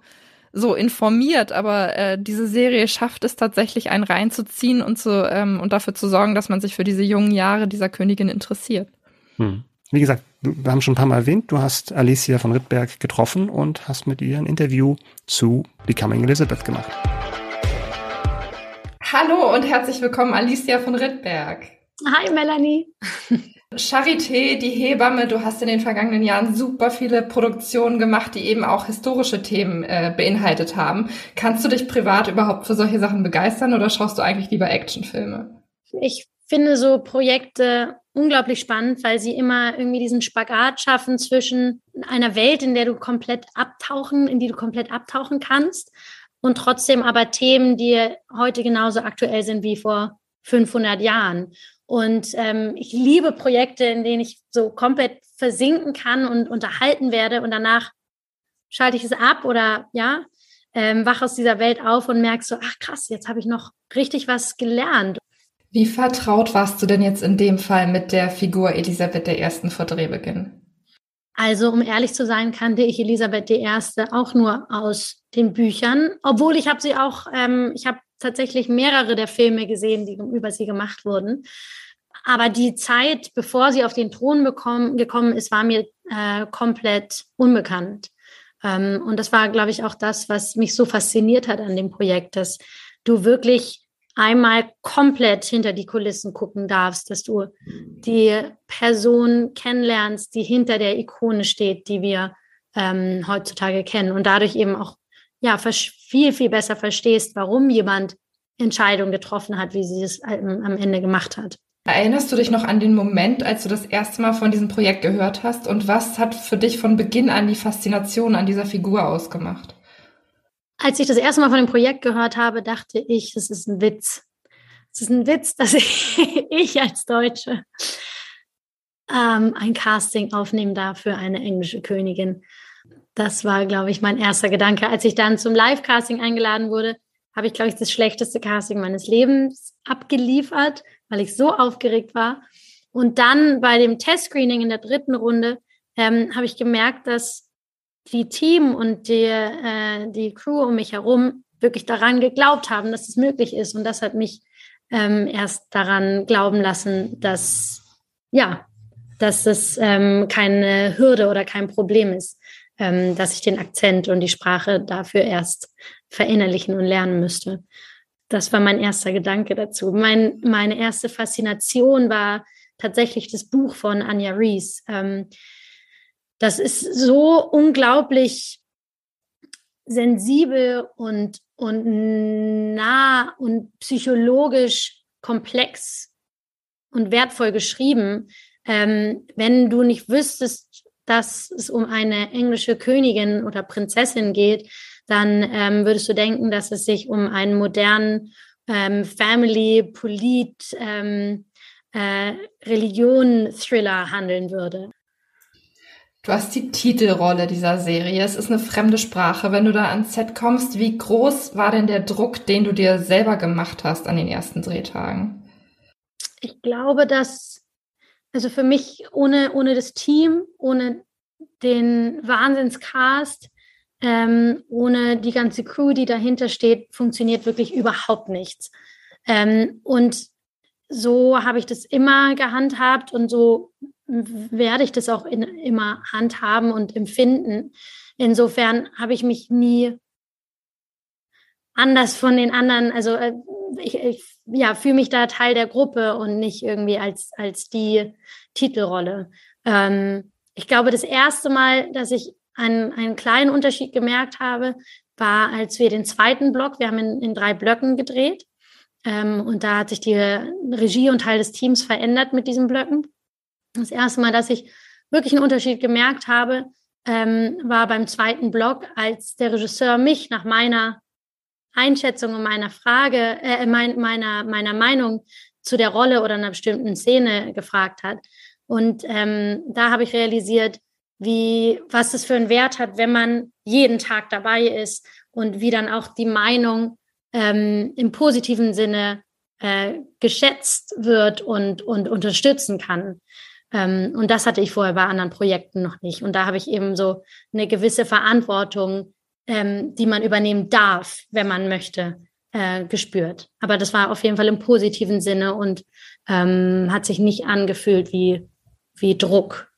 so informiert, aber äh, diese Serie schafft es tatsächlich, einen reinzuziehen und zu ähm, und dafür zu sorgen, dass man sich für diese jungen Jahre dieser Königin interessiert. Hm. Wie gesagt, wir haben schon ein paar Mal erwähnt, du hast Alicia von Rittberg getroffen und hast mit ihr ein Interview zu Becoming Elizabeth gemacht. Hallo und herzlich willkommen, Alicia von Rittberg. Hi, Melanie. Charité, die Hebamme, du hast in den vergangenen Jahren super viele Produktionen gemacht, die eben auch historische Themen äh, beinhaltet haben. Kannst du dich privat überhaupt für solche Sachen begeistern oder schaust du eigentlich lieber Actionfilme? Ich finde so Projekte unglaublich spannend, weil sie immer irgendwie diesen Spagat schaffen zwischen einer Welt, in der du komplett abtauchen, in die du komplett abtauchen kannst und trotzdem aber Themen, die heute genauso aktuell sind wie vor 500 Jahren. Und ähm, ich liebe Projekte, in denen ich so komplett versinken kann und unterhalten werde und danach schalte ich es ab oder ja, ähm, wach aus dieser Welt auf und merke so, ach krass, jetzt habe ich noch richtig was gelernt. Wie vertraut warst du denn jetzt in dem Fall mit der Figur Elisabeth I. vor Drehbeginn? Also, um ehrlich zu sein, kannte ich Elisabeth I. auch nur aus den Büchern, obwohl ich habe sie auch, ähm, ich habe tatsächlich mehrere der Filme gesehen, die über sie gemacht wurden. Aber die Zeit, bevor sie auf den Thron bekommen, gekommen ist, war mir äh, komplett unbekannt. Ähm, und das war, glaube ich, auch das, was mich so fasziniert hat an dem Projekt, dass du wirklich einmal komplett hinter die Kulissen gucken darfst, dass du die Person kennenlernst, die hinter der Ikone steht, die wir ähm, heutzutage kennen und dadurch eben auch ja viel viel besser verstehst, warum jemand Entscheidungen getroffen hat, wie sie es am Ende gemacht hat. Erinnerst du dich noch an den Moment, als du das erste Mal von diesem Projekt gehört hast? Und was hat für dich von Beginn an die Faszination an dieser Figur ausgemacht? Als ich das erste Mal von dem Projekt gehört habe, dachte ich, es ist ein Witz. Es ist ein Witz, dass ich, als Deutsche ähm, ein Casting aufnehmen darf für eine englische Königin. Das war, glaube ich, mein erster Gedanke. Als ich dann zum Live-Casting eingeladen wurde, habe ich, glaube ich, das schlechteste Casting meines Lebens abgeliefert, weil ich so aufgeregt war. Und dann bei dem Test-Screening in der dritten Runde ähm, habe ich gemerkt, dass die Team und die, äh, die Crew um mich herum wirklich daran geglaubt haben, dass es möglich ist. Und das hat mich ähm, erst daran glauben lassen, dass ja, dass es ähm, keine Hürde oder kein Problem ist, ähm, dass ich den Akzent und die Sprache dafür erst verinnerlichen und lernen müsste. Das war mein erster Gedanke dazu. Mein, meine erste Faszination war tatsächlich das Buch von Anja Rees. Ähm, das ist so unglaublich sensibel und, und nah und psychologisch komplex und wertvoll geschrieben. Ähm, wenn du nicht wüsstest, dass es um eine englische Königin oder Prinzessin geht, dann ähm, würdest du denken, dass es sich um einen modernen ähm, Family, Polit, ähm, äh, Religion-Thriller handeln würde. Du hast die Titelrolle dieser Serie. Es ist eine fremde Sprache. Wenn du da ans Set kommst, wie groß war denn der Druck, den du dir selber gemacht hast an den ersten Drehtagen? Ich glaube, dass, also für mich ohne, ohne das Team, ohne den Wahnsinnscast, ähm, ohne die ganze Crew, die dahinter steht, funktioniert wirklich überhaupt nichts. Ähm, und so habe ich das immer gehandhabt und so werde ich das auch in, immer handhaben und empfinden. Insofern habe ich mich nie anders von den anderen, also äh, ich, ich ja, fühle mich da Teil der Gruppe und nicht irgendwie als, als die Titelrolle. Ähm, ich glaube, das erste Mal, dass ich einen, einen kleinen Unterschied gemerkt habe, war, als wir den zweiten Block, wir haben in, in drei Blöcken gedreht, ähm, und da hat sich die Regie und Teil des Teams verändert mit diesen Blöcken. Das erste Mal, dass ich wirklich einen Unterschied gemerkt habe, ähm, war beim zweiten Block, als der Regisseur mich nach meiner Einschätzung und meiner Frage, äh, mein, meiner, meiner Meinung zu der Rolle oder einer bestimmten Szene gefragt hat. Und ähm, da habe ich realisiert, wie, was das für einen Wert hat, wenn man jeden Tag dabei ist und wie dann auch die Meinung ähm, im positiven Sinne äh, geschätzt wird und, und unterstützen kann. Ähm, und das hatte ich vorher bei anderen Projekten noch nicht. Und da habe ich eben so eine gewisse Verantwortung, ähm, die man übernehmen darf, wenn man möchte, äh, gespürt. Aber das war auf jeden Fall im positiven Sinne und ähm, hat sich nicht angefühlt wie, wie Druck.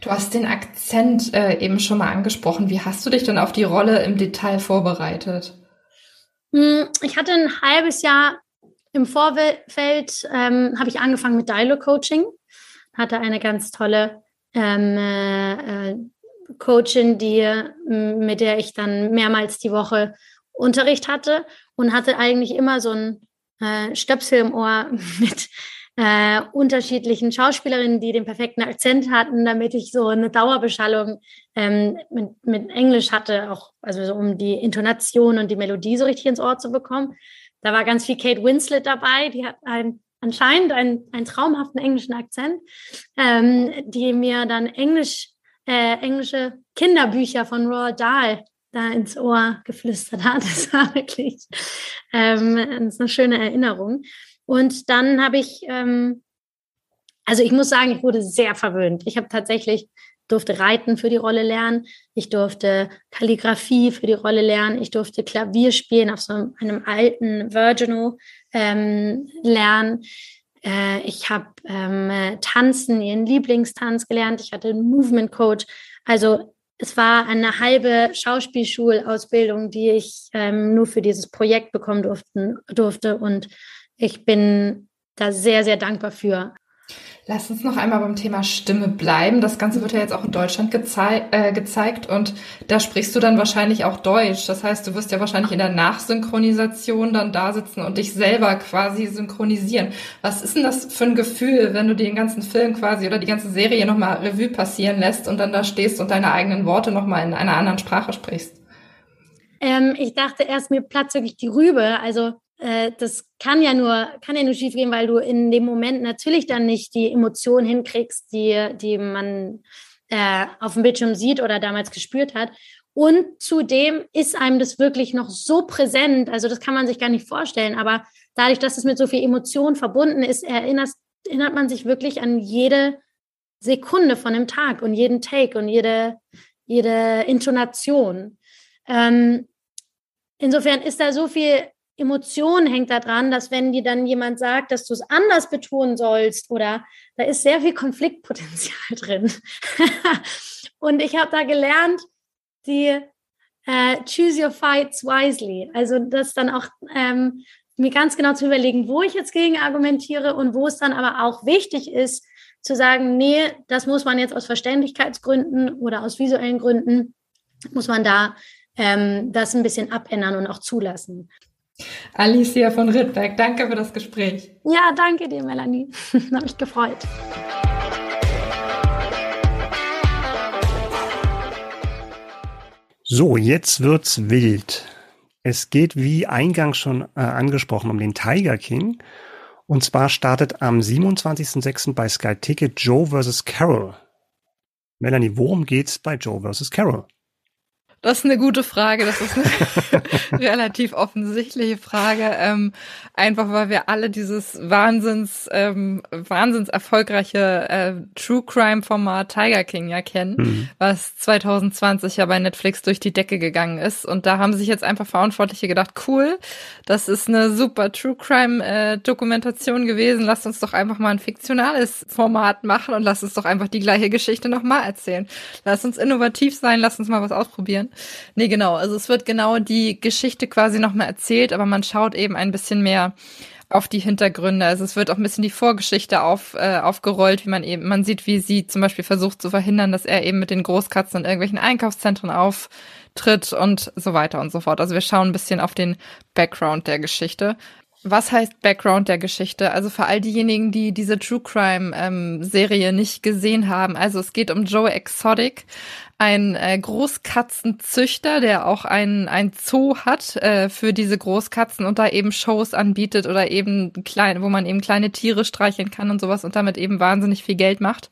Du hast den Akzent äh, eben schon mal angesprochen. Wie hast du dich denn auf die Rolle im Detail vorbereitet? Hm, ich hatte ein halbes Jahr im Vorfeld, ähm, habe ich angefangen mit Dialog Coaching hatte eine ganz tolle ähm, äh, äh Coachin, die, mit der ich dann mehrmals die Woche Unterricht hatte und hatte eigentlich immer so ein äh, Stöpsel im Ohr mit äh, unterschiedlichen Schauspielerinnen, die den perfekten Akzent hatten, damit ich so eine Dauerbeschallung ähm, mit, mit Englisch hatte, auch also so um die Intonation und die Melodie so richtig ins Ohr zu bekommen. Da war ganz viel Kate Winslet dabei, die hat ein anscheinend einen, einen traumhaften englischen Akzent, ähm, die mir dann Englisch, äh, englische Kinderbücher von Roald Dahl da ins Ohr geflüstert hat. Das war wirklich ähm, das ist eine schöne Erinnerung. Und dann habe ich, ähm, also ich muss sagen, ich wurde sehr verwöhnt. Ich habe tatsächlich durfte Reiten für die Rolle lernen, ich durfte Kalligrafie für die Rolle lernen, ich durfte Klavier spielen auf so einem alten Virginal ähm, lernen. Äh, ich habe ähm, Tanzen, ihren Lieblingstanz gelernt. Ich hatte einen Movement Coach. Also es war eine halbe Schauspielschulausbildung, die ich ähm, nur für dieses Projekt bekommen durften, durfte. Und ich bin da sehr, sehr dankbar für. Lass uns noch einmal beim Thema Stimme bleiben. Das Ganze wird ja jetzt auch in Deutschland gezei äh, gezeigt und da sprichst du dann wahrscheinlich auch Deutsch. Das heißt, du wirst ja wahrscheinlich in der Nachsynchronisation dann da sitzen und dich selber quasi synchronisieren. Was ist denn das für ein Gefühl, wenn du den ganzen Film quasi oder die ganze Serie nochmal Revue passieren lässt und dann da stehst und deine eigenen Worte nochmal in einer anderen Sprache sprichst? Ähm, ich dachte erst, mir platzt wirklich die Rübe. Also äh, das kann ja nur, kann ja nur schief gehen, weil du in dem Moment natürlich dann nicht die Emotionen hinkriegst, die, die man äh, auf dem Bildschirm sieht oder damals gespürt hat. Und zudem ist einem das wirklich noch so präsent, also das kann man sich gar nicht vorstellen, aber dadurch, dass es mit so viel Emotion verbunden ist, erinnert, erinnert man sich wirklich an jede Sekunde von dem Tag und jeden Take und jede, jede Intonation. Ähm, insofern ist da so viel Emotion hängt da dran, dass wenn dir dann jemand sagt, dass du es anders betonen sollst oder da ist sehr viel Konfliktpotenzial drin. und ich habe da gelernt, die äh, choose your fights wisely. Also das dann auch ähm, mir ganz genau zu überlegen, wo ich jetzt gegen argumentiere und wo es dann aber auch wichtig ist, zu sagen, nee, das muss man jetzt aus Verständlichkeitsgründen oder aus visuellen Gründen, muss man da ähm, das ein bisschen abändern und auch zulassen. Alicia von Rittberg, danke für das Gespräch. Ja, danke dir, Melanie. Hat mich gefreut. So, jetzt wird's wild. Es geht, wie eingangs schon äh, angesprochen, um den Tiger King. Und zwar startet am 27.06. bei Sky Ticket Joe vs. Carol. Melanie, worum geht's bei Joe vs. Carol? Das ist eine gute Frage. Das ist eine relativ offensichtliche Frage. Ähm, einfach weil wir alle dieses Wahnsinns, ähm, wahnsinns erfolgreiche äh, True Crime Format Tiger King ja kennen, mhm. was 2020 ja bei Netflix durch die Decke gegangen ist. Und da haben sich jetzt einfach Verantwortliche gedacht, cool, das ist eine super True Crime äh, Dokumentation gewesen. Lasst uns doch einfach mal ein fiktionales Format machen und lasst uns doch einfach die gleiche Geschichte nochmal erzählen. Lasst uns innovativ sein, lasst uns mal was ausprobieren. Nee, genau. Also es wird genau die Geschichte quasi nochmal erzählt, aber man schaut eben ein bisschen mehr auf die Hintergründe. Also es wird auch ein bisschen die Vorgeschichte auf, äh, aufgerollt, wie man eben, man sieht, wie sie zum Beispiel versucht zu verhindern, dass er eben mit den Großkatzen in irgendwelchen Einkaufszentren auftritt und so weiter und so fort. Also wir schauen ein bisschen auf den Background der Geschichte. Was heißt Background der Geschichte? Also für all diejenigen, die diese True Crime ähm, Serie nicht gesehen haben. Also es geht um Joe Exotic, ein äh, Großkatzenzüchter, der auch ein, ein Zoo hat äh, für diese Großkatzen und da eben Shows anbietet oder eben klein, wo man eben kleine Tiere streicheln kann und sowas und damit eben wahnsinnig viel Geld macht.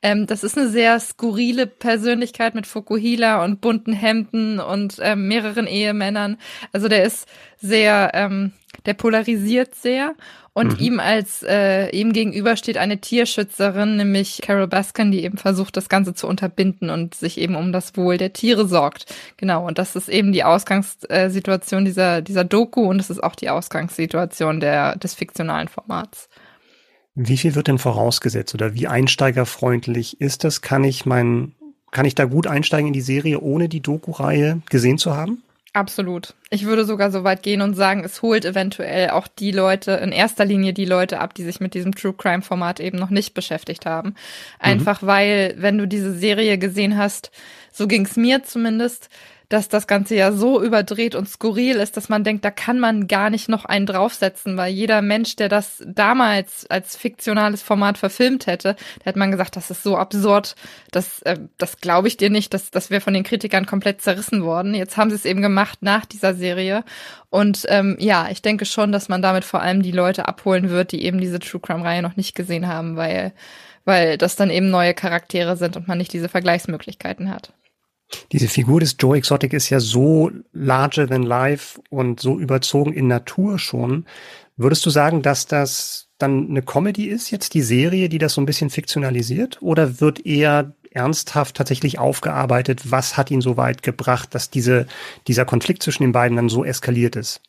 Ähm, das ist eine sehr skurrile Persönlichkeit mit Fukuhila und bunten Hemden und ähm, mehreren Ehemännern. Also der ist sehr, ähm, der polarisiert sehr und mhm. ihm als äh, ihm gegenüber steht eine Tierschützerin, nämlich Carol Baskin, die eben versucht, das Ganze zu unterbinden und sich eben um das Wohl der Tiere sorgt. Genau, und das ist eben die Ausgangssituation dieser, dieser Doku und es ist auch die Ausgangssituation der, des fiktionalen Formats. Wie viel wird denn vorausgesetzt oder wie einsteigerfreundlich ist das? Kann ich mein, kann ich da gut einsteigen in die Serie, ohne die Doku-Reihe gesehen zu haben? Absolut. Ich würde sogar so weit gehen und sagen, es holt eventuell auch die Leute, in erster Linie die Leute ab, die sich mit diesem True Crime Format eben noch nicht beschäftigt haben. Einfach mhm. weil, wenn du diese Serie gesehen hast, so ging es mir zumindest, dass das Ganze ja so überdreht und skurril ist, dass man denkt, da kann man gar nicht noch einen draufsetzen, weil jeder Mensch, der das damals als fiktionales Format verfilmt hätte, der hätte man gesagt, das ist so absurd, das, äh, das glaube ich dir nicht, das, das wäre von den Kritikern komplett zerrissen worden. Jetzt haben sie es eben gemacht nach dieser Serie. Und ähm, ja, ich denke schon, dass man damit vor allem die Leute abholen wird, die eben diese True Crime-Reihe noch nicht gesehen haben, weil, weil das dann eben neue Charaktere sind und man nicht diese Vergleichsmöglichkeiten hat. Diese Figur des Joe Exotic ist ja so larger than life und so überzogen in Natur schon. Würdest du sagen, dass das dann eine Comedy ist, jetzt die Serie, die das so ein bisschen fiktionalisiert? Oder wird eher ernsthaft tatsächlich aufgearbeitet, was hat ihn so weit gebracht, dass diese, dieser Konflikt zwischen den beiden dann so eskaliert ist?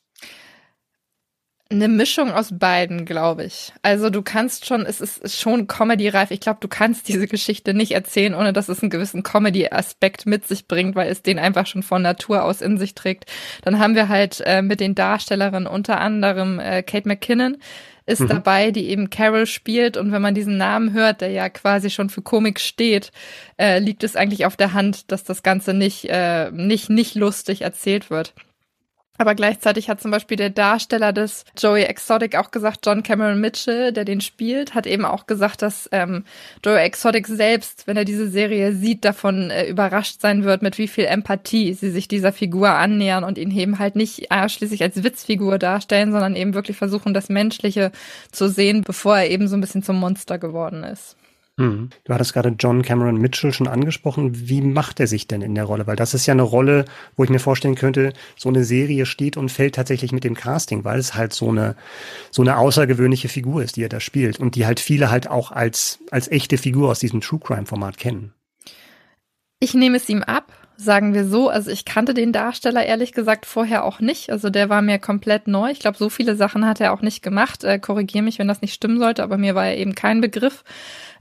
Eine Mischung aus beiden, glaube ich. Also du kannst schon, es ist schon Comedy-reif. Ich glaube, du kannst diese Geschichte nicht erzählen, ohne dass es einen gewissen Comedy-Aspekt mit sich bringt, weil es den einfach schon von Natur aus in sich trägt. Dann haben wir halt äh, mit den Darstellerinnen unter anderem äh, Kate McKinnon ist mhm. dabei, die eben Carol spielt. Und wenn man diesen Namen hört, der ja quasi schon für Komik steht, äh, liegt es eigentlich auf der Hand, dass das Ganze nicht, äh, nicht, nicht lustig erzählt wird. Aber gleichzeitig hat zum Beispiel der Darsteller des Joey Exotic auch gesagt, John Cameron Mitchell, der den spielt, hat eben auch gesagt, dass ähm, Joey Exotic selbst, wenn er diese Serie sieht, davon äh, überrascht sein wird, mit wie viel Empathie sie sich dieser Figur annähern und ihn eben halt nicht ausschließlich als Witzfigur darstellen, sondern eben wirklich versuchen, das Menschliche zu sehen, bevor er eben so ein bisschen zum Monster geworden ist. Mhm. Du hattest gerade John Cameron Mitchell schon angesprochen. Wie macht er sich denn in der Rolle? Weil das ist ja eine Rolle, wo ich mir vorstellen könnte, so eine Serie steht und fällt tatsächlich mit dem Casting, weil es halt so eine, so eine außergewöhnliche Figur ist, die er da spielt und die halt viele halt auch als, als echte Figur aus diesem True Crime Format kennen. Ich nehme es ihm ab, sagen wir so. Also ich kannte den Darsteller ehrlich gesagt vorher auch nicht. Also der war mir komplett neu. Ich glaube, so viele Sachen hat er auch nicht gemacht. Äh, Korrigiere mich, wenn das nicht stimmen sollte, aber mir war er eben kein Begriff.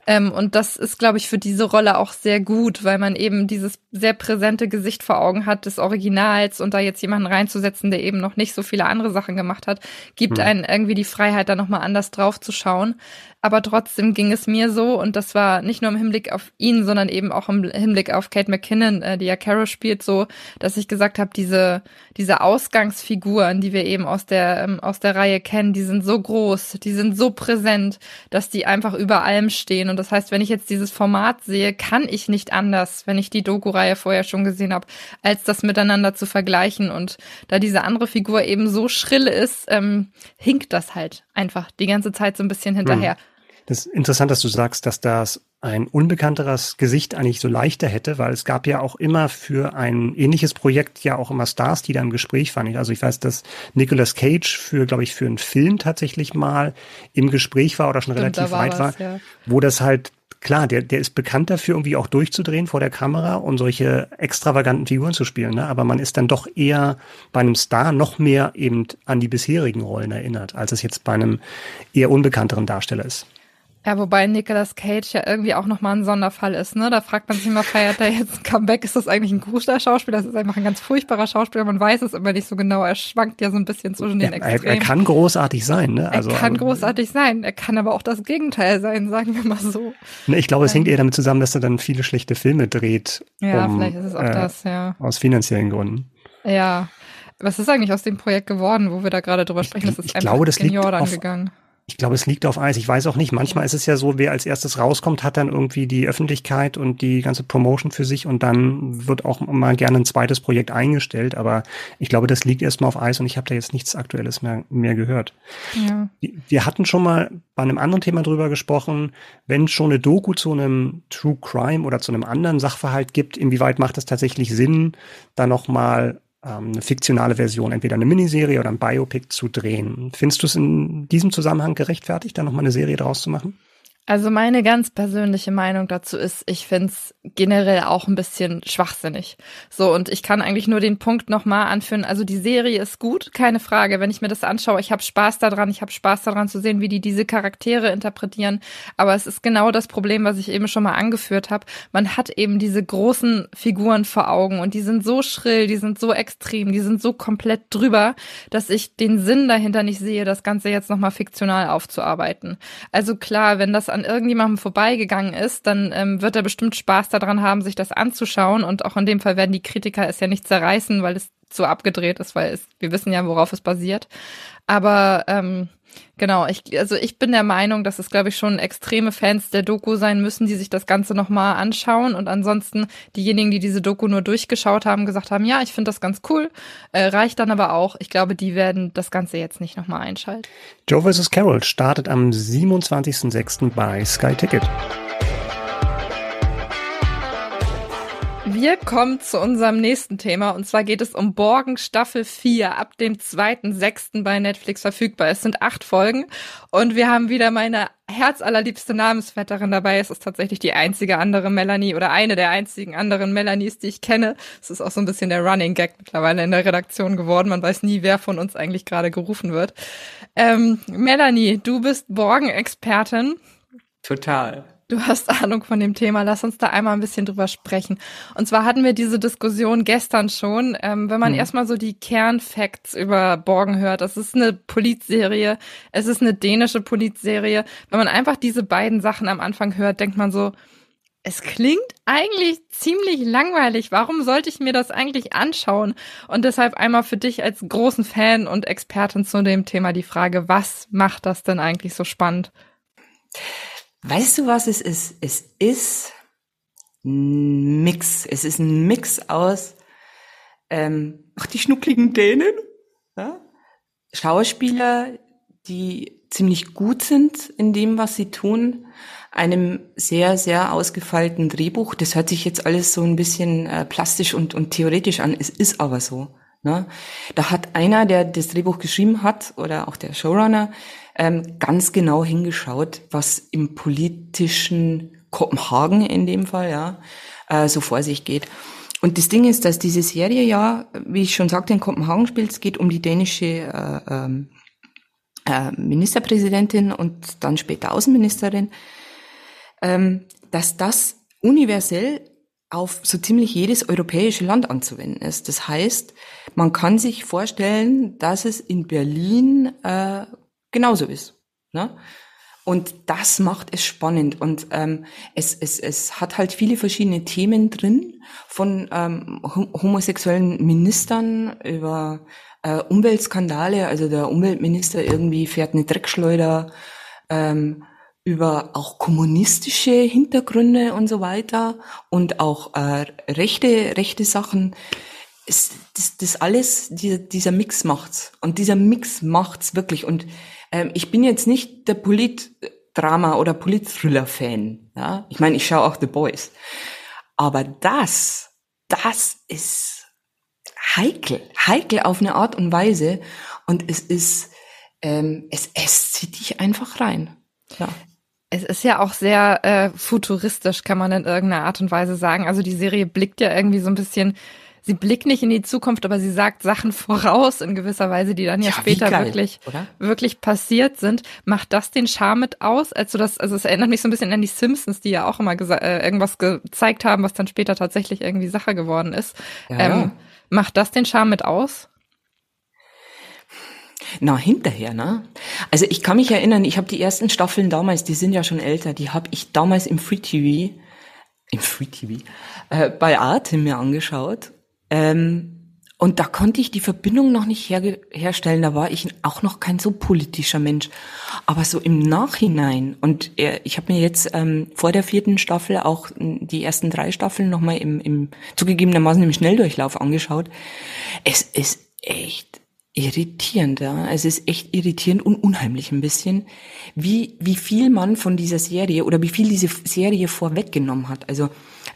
Ähm, und das ist, glaube ich, für diese Rolle auch sehr gut, weil man eben dieses sehr präsente Gesicht vor Augen hat des Originals und da jetzt jemanden reinzusetzen, der eben noch nicht so viele andere Sachen gemacht hat, gibt hm. einen irgendwie die Freiheit, da nochmal anders drauf zu schauen. Aber trotzdem ging es mir so, und das war nicht nur im Hinblick auf ihn, sondern eben auch im Hinblick auf Kate McKinnon, äh, die ja Carol spielt, so, dass ich gesagt habe, diese, diese Ausgangsfiguren, die wir eben aus der, ähm, aus der Reihe kennen, die sind so groß, die sind so präsent, dass die einfach über allem stehen. Und das heißt, wenn ich jetzt dieses Format sehe, kann ich nicht anders, wenn ich die Doku-Reihe vorher schon gesehen habe, als das miteinander zu vergleichen. Und da diese andere Figur eben so schrill ist, ähm, hinkt das halt einfach die ganze Zeit so ein bisschen hinterher. Hm. Das ist interessant, dass du sagst, dass das ein unbekannteres Gesicht eigentlich so leichter hätte, weil es gab ja auch immer für ein ähnliches Projekt ja auch immer Stars, die da im Gespräch ich. Also ich weiß, dass Nicolas Cage für, glaube ich, für einen Film tatsächlich mal im Gespräch war oder schon Stimmt, relativ war weit was, war, ja. wo das halt klar, der, der ist bekannt dafür, irgendwie auch durchzudrehen vor der Kamera und solche extravaganten Figuren zu spielen. Ne? Aber man ist dann doch eher bei einem Star noch mehr eben an die bisherigen Rollen erinnert, als es jetzt bei einem eher unbekannteren Darsteller ist. Ja, wobei Nicolas Cage ja irgendwie auch nochmal ein Sonderfall ist, ne? Da fragt man sich immer, feiert er jetzt ein Comeback? Ist das eigentlich ein guter Schauspieler? Das ist einfach ein ganz furchtbarer Schauspieler. Man weiß es immer nicht so genau. Er schwankt ja so ein bisschen zwischen den ja, Extremen. Er, er, kann großartig sein, ne? Also, er kann ähm, großartig sein. Er kann aber auch das Gegenteil sein, sagen wir mal so. Ne, ich glaube, es hängt eher damit zusammen, dass er dann viele schlechte Filme dreht. Ja, um, vielleicht ist es auch äh, das, ja. Aus finanziellen Gründen. Ja. Was ist eigentlich aus dem Projekt geworden, wo wir da gerade drüber sprechen? Das ist ich einfach glaube, das liegt Jordan auf, gegangen. Ich glaube, es liegt auf Eis. Ich weiß auch nicht. Manchmal ist es ja so, wer als erstes rauskommt, hat dann irgendwie die Öffentlichkeit und die ganze Promotion für sich und dann wird auch mal gerne ein zweites Projekt eingestellt. Aber ich glaube, das liegt erstmal auf Eis und ich habe da jetzt nichts Aktuelles mehr, mehr gehört. Ja. Wir hatten schon mal bei einem anderen Thema drüber gesprochen, wenn schon eine Doku zu einem True Crime oder zu einem anderen Sachverhalt gibt, inwieweit macht es tatsächlich Sinn, da nochmal ähm, eine fiktionale Version, entweder eine Miniserie oder ein Biopic zu drehen. Findest du es in diesem Zusammenhang gerechtfertigt, da nochmal eine Serie draus zu machen? Also meine ganz persönliche Meinung dazu ist, ich find's generell auch ein bisschen schwachsinnig. So, und ich kann eigentlich nur den Punkt nochmal anführen. Also die Serie ist gut, keine Frage. Wenn ich mir das anschaue, ich habe Spaß daran, ich habe Spaß daran zu sehen, wie die diese Charaktere interpretieren. Aber es ist genau das Problem, was ich eben schon mal angeführt habe. Man hat eben diese großen Figuren vor Augen und die sind so schrill, die sind so extrem, die sind so komplett drüber, dass ich den Sinn dahinter nicht sehe, das Ganze jetzt nochmal fiktional aufzuarbeiten. Also klar, wenn das an irgendjemandem vorbeigegangen ist, dann ähm, wird er bestimmt Spaß daran haben, sich das anzuschauen. Und auch in dem Fall werden die Kritiker es ja nicht zerreißen, weil es zu abgedreht ist, weil es, wir wissen ja, worauf es basiert. Aber ähm, Genau, ich, also ich bin der Meinung, dass es, glaube ich, schon extreme Fans der Doku sein müssen, die sich das Ganze nochmal anschauen. Und ansonsten diejenigen, die diese Doku nur durchgeschaut haben, gesagt haben, ja, ich finde das ganz cool, äh, reicht dann aber auch. Ich glaube, die werden das Ganze jetzt nicht nochmal einschalten. Joe vs. Carol startet am 27.06. bei Sky Ticket. Wir kommen zu unserem nächsten Thema und zwar geht es um Borgen Staffel 4 ab dem 2.6. bei Netflix verfügbar. Es sind acht Folgen und wir haben wieder meine herzallerliebste Namensvetterin dabei. Es ist tatsächlich die einzige andere Melanie oder eine der einzigen anderen Melanies, die ich kenne. Es ist auch so ein bisschen der Running Gag mittlerweile in der Redaktion geworden. Man weiß nie, wer von uns eigentlich gerade gerufen wird. Ähm, Melanie, du bist Borgen-Expertin. Total. Du hast Ahnung von dem Thema. Lass uns da einmal ein bisschen drüber sprechen. Und zwar hatten wir diese Diskussion gestern schon. Ähm, wenn man mhm. erstmal so die Kernfacts über Borgen hört, das ist eine Polizserie, es ist eine dänische Polizserie. Wenn man einfach diese beiden Sachen am Anfang hört, denkt man so, es klingt eigentlich ziemlich langweilig. Warum sollte ich mir das eigentlich anschauen? Und deshalb einmal für dich als großen Fan und Expertin zu dem Thema die Frage, was macht das denn eigentlich so spannend? Weißt du, was es ist? Es ist ein Mix. Es ist ein Mix aus ähm, ach, die schnuckligen Dänen, ja? Schauspieler, die ziemlich gut sind in dem, was sie tun, einem sehr, sehr ausgefeilten Drehbuch. Das hört sich jetzt alles so ein bisschen äh, plastisch und, und theoretisch an. Es ist aber so. Ne? Da hat einer, der das Drehbuch geschrieben hat, oder auch der Showrunner, ähm, ganz genau hingeschaut, was im politischen Kopenhagen in dem Fall ja äh, so vor sich geht. Und das Ding ist, dass diese Serie ja, wie ich schon sagte, in Kopenhagen spielt. Es geht um die dänische äh, ähm, äh, Ministerpräsidentin und dann später Außenministerin. ähm, dass das universell auf so ziemlich jedes europäische Land anzuwenden ist. Das heißt, man kann sich vorstellen, dass es in Berlin äh, genauso ist. Ne? Und das macht es spannend. Und ähm, es, es, es hat halt viele verschiedene Themen drin, von ähm, homosexuellen Ministern über äh, Umweltskandale, also der Umweltminister irgendwie fährt eine Dreckschleuder, ähm, über auch kommunistische Hintergründe und so weiter und auch äh, rechte, rechte Sachen. Es, das, das alles, dieser, dieser Mix macht's. Und dieser Mix macht's wirklich. Und ähm, ich bin jetzt nicht der Politdrama- oder Polit-Thriller-Fan. Ja? Ich meine, ich schaue auch The Boys. Aber das, das ist heikel, heikel auf eine Art und Weise. Und es ist, ähm, es, es zieht dich einfach rein. Ja. Es ist ja auch sehr äh, futuristisch, kann man in irgendeiner Art und Weise sagen. Also die Serie blickt ja irgendwie so ein bisschen, sie blickt nicht in die Zukunft, aber sie sagt Sachen voraus in gewisser Weise, die dann ja, ja später geil, wirklich, oder? wirklich passiert sind. Macht das den Charme mit aus? Also das, also es erinnert mich so ein bisschen an die Simpsons, die ja auch immer äh, irgendwas gezeigt haben, was dann später tatsächlich irgendwie Sache geworden ist. Ja, ähm, macht das den Charme mit aus? Na, hinterher, ne? Also ich kann mich erinnern, ich habe die ersten Staffeln damals, die sind ja schon älter, die habe ich damals im Free TV, im Free TV, äh, bei Arte mir angeschaut. Ähm, und da konnte ich die Verbindung noch nicht her herstellen. Da war ich auch noch kein so politischer Mensch. Aber so im Nachhinein, und äh, ich habe mir jetzt ähm, vor der vierten Staffel auch die ersten drei Staffeln nochmal im, im zugegebenermaßen im Schnelldurchlauf angeschaut. Es ist echt irritierend, ja. Es ist echt irritierend und unheimlich ein bisschen, wie, wie viel man von dieser Serie oder wie viel diese Serie vorweggenommen hat. Also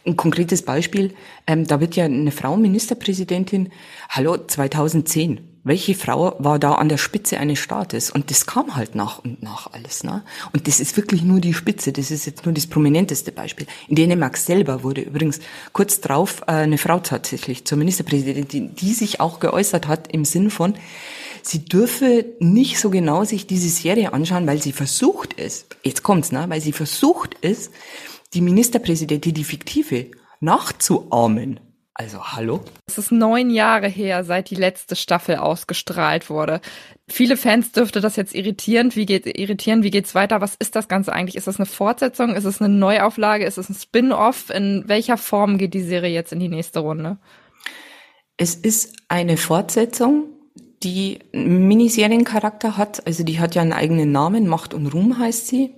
ein konkretes Beispiel, ähm, da wird ja eine Frau Ministerpräsidentin, hallo, 2010 welche Frau war da an der Spitze eines Staates? Und das kam halt nach und nach alles. Ne? Und das ist wirklich nur die Spitze, das ist jetzt nur das prominenteste Beispiel. In Dänemark selber wurde übrigens kurz drauf äh, eine Frau tatsächlich zur Ministerpräsidentin, die sich auch geäußert hat im Sinn von, sie dürfe nicht so genau sich diese Serie anschauen, weil sie versucht ist, jetzt kommt's, ne, weil sie versucht ist, die Ministerpräsidentin, die fiktive, nachzuahmen. Also hallo? Es ist neun Jahre her, seit die letzte Staffel ausgestrahlt wurde. Viele Fans dürfte das jetzt irritierend. Wie geht irritieren? Wie geht's weiter? Was ist das Ganze eigentlich? Ist das eine Fortsetzung? Ist es eine Neuauflage? Ist es ein Spin-off? In welcher Form geht die Serie jetzt in die nächste Runde? Es ist eine Fortsetzung, die Miniseriencharakter hat. Also die hat ja einen eigenen Namen. Macht und Ruhm heißt sie.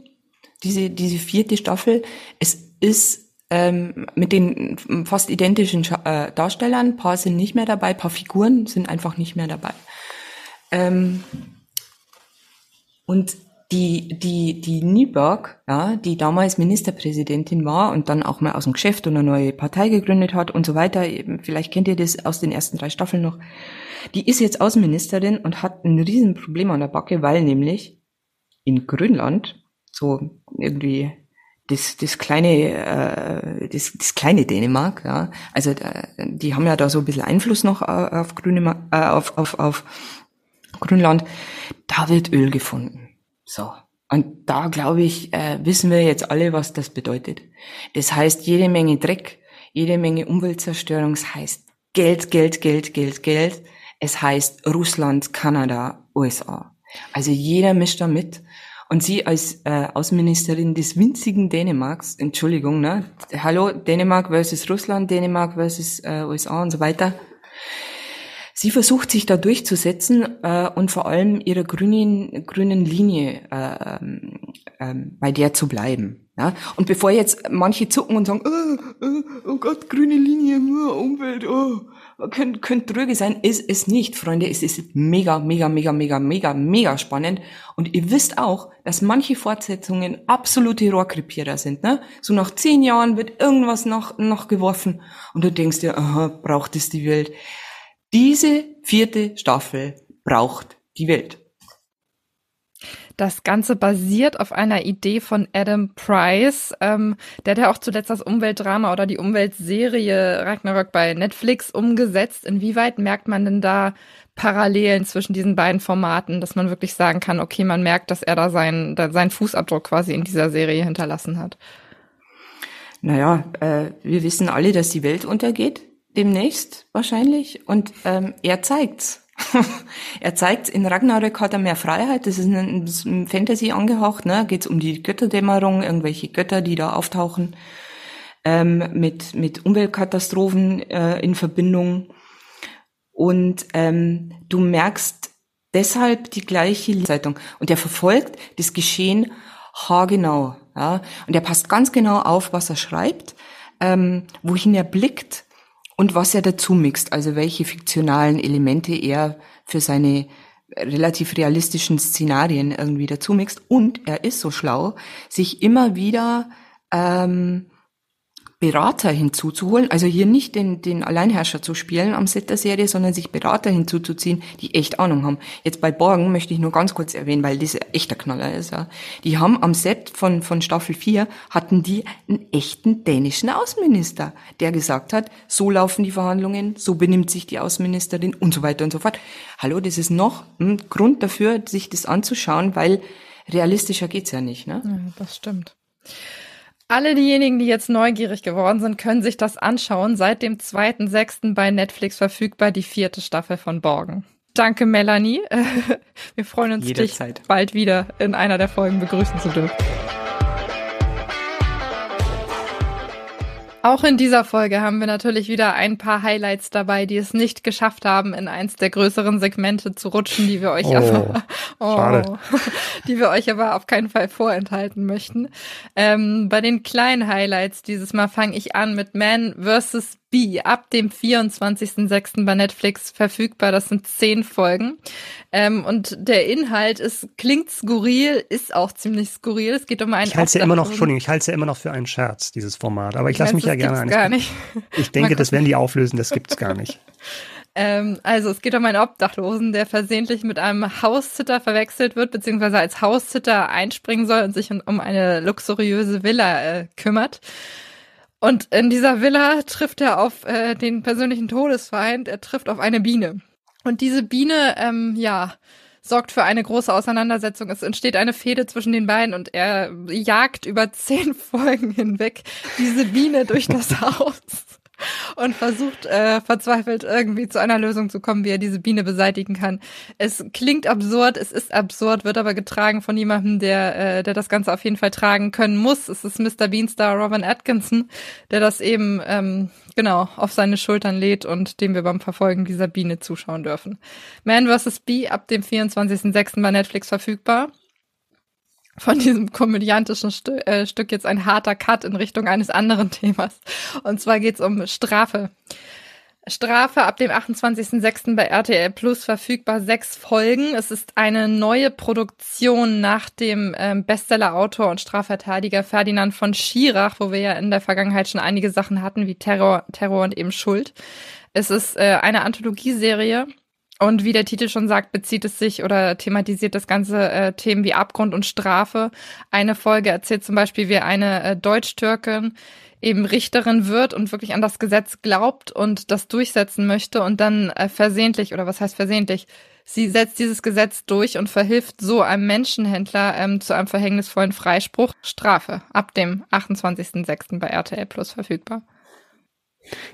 Diese, diese vierte Staffel. Es ist ähm, mit den fast identischen äh, Darstellern. Ein paar sind nicht mehr dabei, ein paar Figuren sind einfach nicht mehr dabei. Ähm, und die, die, die Nieberg, ja, die damals Ministerpräsidentin war und dann auch mal aus dem Geschäft und eine neue Partei gegründet hat und so weiter, vielleicht kennt ihr das aus den ersten drei Staffeln noch, die ist jetzt Außenministerin und hat ein Riesenproblem an der Backe, weil nämlich in Grönland, so irgendwie das, das kleine, äh, das, das kleine Dänemark, ja. Also äh, die haben ja da so ein bisschen Einfluss noch auf, Grüne, äh, auf, auf, auf Grünland. Da wird Öl gefunden. So. Und da, glaube ich, äh, wissen wir jetzt alle, was das bedeutet. Das heißt, jede Menge Dreck, jede Menge Umweltzerstörung, das heißt Geld, Geld, Geld, Geld, Geld. Es heißt Russland, Kanada, USA. Also jeder mischt da mit. Und sie als äh, Außenministerin des winzigen Dänemarks, Entschuldigung, ne? Hallo, Dänemark versus Russland, Dänemark versus äh, USA und so weiter. Sie versucht sich da durchzusetzen äh, und vor allem ihrer grünen, grünen Linie äh, äh, bei der zu bleiben. Ja? Und bevor jetzt manche zucken und sagen, oh, oh, oh Gott, grüne Linie, Umwelt, oh, könnte könnt dröge sein, ist es nicht, Freunde. Es ist mega, mega, mega, mega, mega, mega spannend. Und ihr wisst auch, dass manche Fortsetzungen absolute Rohrkrepierer sind. Ne? So nach zehn Jahren wird irgendwas noch, noch geworfen und du denkst dir, aha, braucht es die Welt. Diese vierte Staffel braucht die Welt. Das Ganze basiert auf einer Idee von Adam Price. Ähm, der hat ja auch zuletzt das Umweltdrama oder die Umweltserie Ragnarok bei Netflix umgesetzt. Inwieweit merkt man denn da Parallelen zwischen diesen beiden Formaten, dass man wirklich sagen kann, okay, man merkt, dass er da seinen, seinen Fußabdruck quasi in dieser Serie hinterlassen hat? naja, äh, wir wissen alle, dass die Welt untergeht, demnächst wahrscheinlich. Und ähm, er zeigt's. er zeigt, in Ragnarök hat er mehr Freiheit, das ist ein, Fantasy angehaucht, ne? geht es um die Götterdämmerung, irgendwelche Götter, die da auftauchen, ähm, mit, mit Umweltkatastrophen äh, in Verbindung. Und ähm, du merkst deshalb die gleiche Zeitung. Und er verfolgt das Geschehen haargenau. Ja? Und er passt ganz genau auf, was er schreibt, ähm, wohin er blickt und was er dazu mixt, also welche fiktionalen Elemente er für seine relativ realistischen Szenarien irgendwie dazu mixt. Und er ist so schlau, sich immer wieder ähm, Berater hinzuzuholen, also hier nicht den, den Alleinherrscher zu spielen am Set der Serie, sondern sich Berater hinzuzuziehen, die echt Ahnung haben. Jetzt bei Borgen möchte ich nur ganz kurz erwähnen, weil das echter Knaller ist. Ja. Die haben am Set von, von Staffel 4 hatten die einen echten dänischen Außenminister, der gesagt hat, so laufen die Verhandlungen, so benimmt sich die Außenministerin und so weiter und so fort. Hallo, das ist noch ein Grund dafür, sich das anzuschauen, weil realistischer geht's ja nicht. Ne? Ja, das stimmt. Alle diejenigen, die jetzt neugierig geworden sind, können sich das anschauen. Seit dem 2.6. bei Netflix verfügbar die vierte Staffel von Borgen. Danke, Melanie. Wir freuen uns, Jederzeit. dich bald wieder in einer der Folgen begrüßen zu dürfen. Auch in dieser Folge haben wir natürlich wieder ein paar Highlights dabei, die es nicht geschafft haben, in eins der größeren Segmente zu rutschen, die wir euch oh, aber, oh, die wir euch aber auf keinen Fall vorenthalten möchten. Ähm, bei den kleinen Highlights dieses Mal fange ich an mit Man vs. Bee ab dem 24.06. bei Netflix verfügbar. Das sind zehn Folgen. Ähm, und der Inhalt ist, klingt skurril, ist auch ziemlich skurril. Es geht um einen. Ich halte es ja immer noch, Entschuldigung, ich halte es ja immer noch für einen Scherz, dieses Format. Aber ich lasse mich ja gerne gar nicht. Ich denke, das werden die auflösen, das gibt's gar nicht. Ähm, also es geht um einen Obdachlosen, der versehentlich mit einem Haussitter verwechselt wird, beziehungsweise als Haussitter einspringen soll und sich um eine luxuriöse Villa äh, kümmert. Und in dieser Villa trifft er auf äh, den persönlichen Todesfeind. Er trifft auf eine Biene. Und diese Biene, ähm, ja, sorgt für eine große Auseinandersetzung. Es entsteht eine Fehde zwischen den beiden und er jagt über zehn Folgen hinweg diese Biene durch das Haus und versucht äh, verzweifelt irgendwie zu einer Lösung zu kommen, wie er diese Biene beseitigen kann. Es klingt absurd, es ist absurd, wird aber getragen von jemandem, der, äh, der das Ganze auf jeden Fall tragen können muss. Es ist Mr. Beanstar Robin Atkinson, der das eben ähm, genau auf seine Schultern lädt und dem wir beim Verfolgen dieser Biene zuschauen dürfen. Man vs. Bee ab dem 24.06. bei Netflix verfügbar von diesem komödiantischen Stu äh, Stück jetzt ein harter Cut in Richtung eines anderen Themas. Und zwar geht's um Strafe. Strafe ab dem 28.06. bei RTL Plus verfügbar sechs Folgen. Es ist eine neue Produktion nach dem ähm, Bestseller-Autor und Strafverteidiger Ferdinand von Schirach, wo wir ja in der Vergangenheit schon einige Sachen hatten, wie Terror, Terror und eben Schuld. Es ist äh, eine Anthologieserie und wie der Titel schon sagt, bezieht es sich oder thematisiert das ganze äh, Themen wie Abgrund und Strafe. Eine Folge erzählt zum Beispiel, wie eine äh, Deutsch-Türkin eben Richterin wird und wirklich an das Gesetz glaubt und das durchsetzen möchte und dann äh, versehentlich, oder was heißt versehentlich, sie setzt dieses Gesetz durch und verhilft so einem Menschenhändler ähm, zu einem verhängnisvollen Freispruch. Strafe ab dem 28.06. bei RTL Plus verfügbar.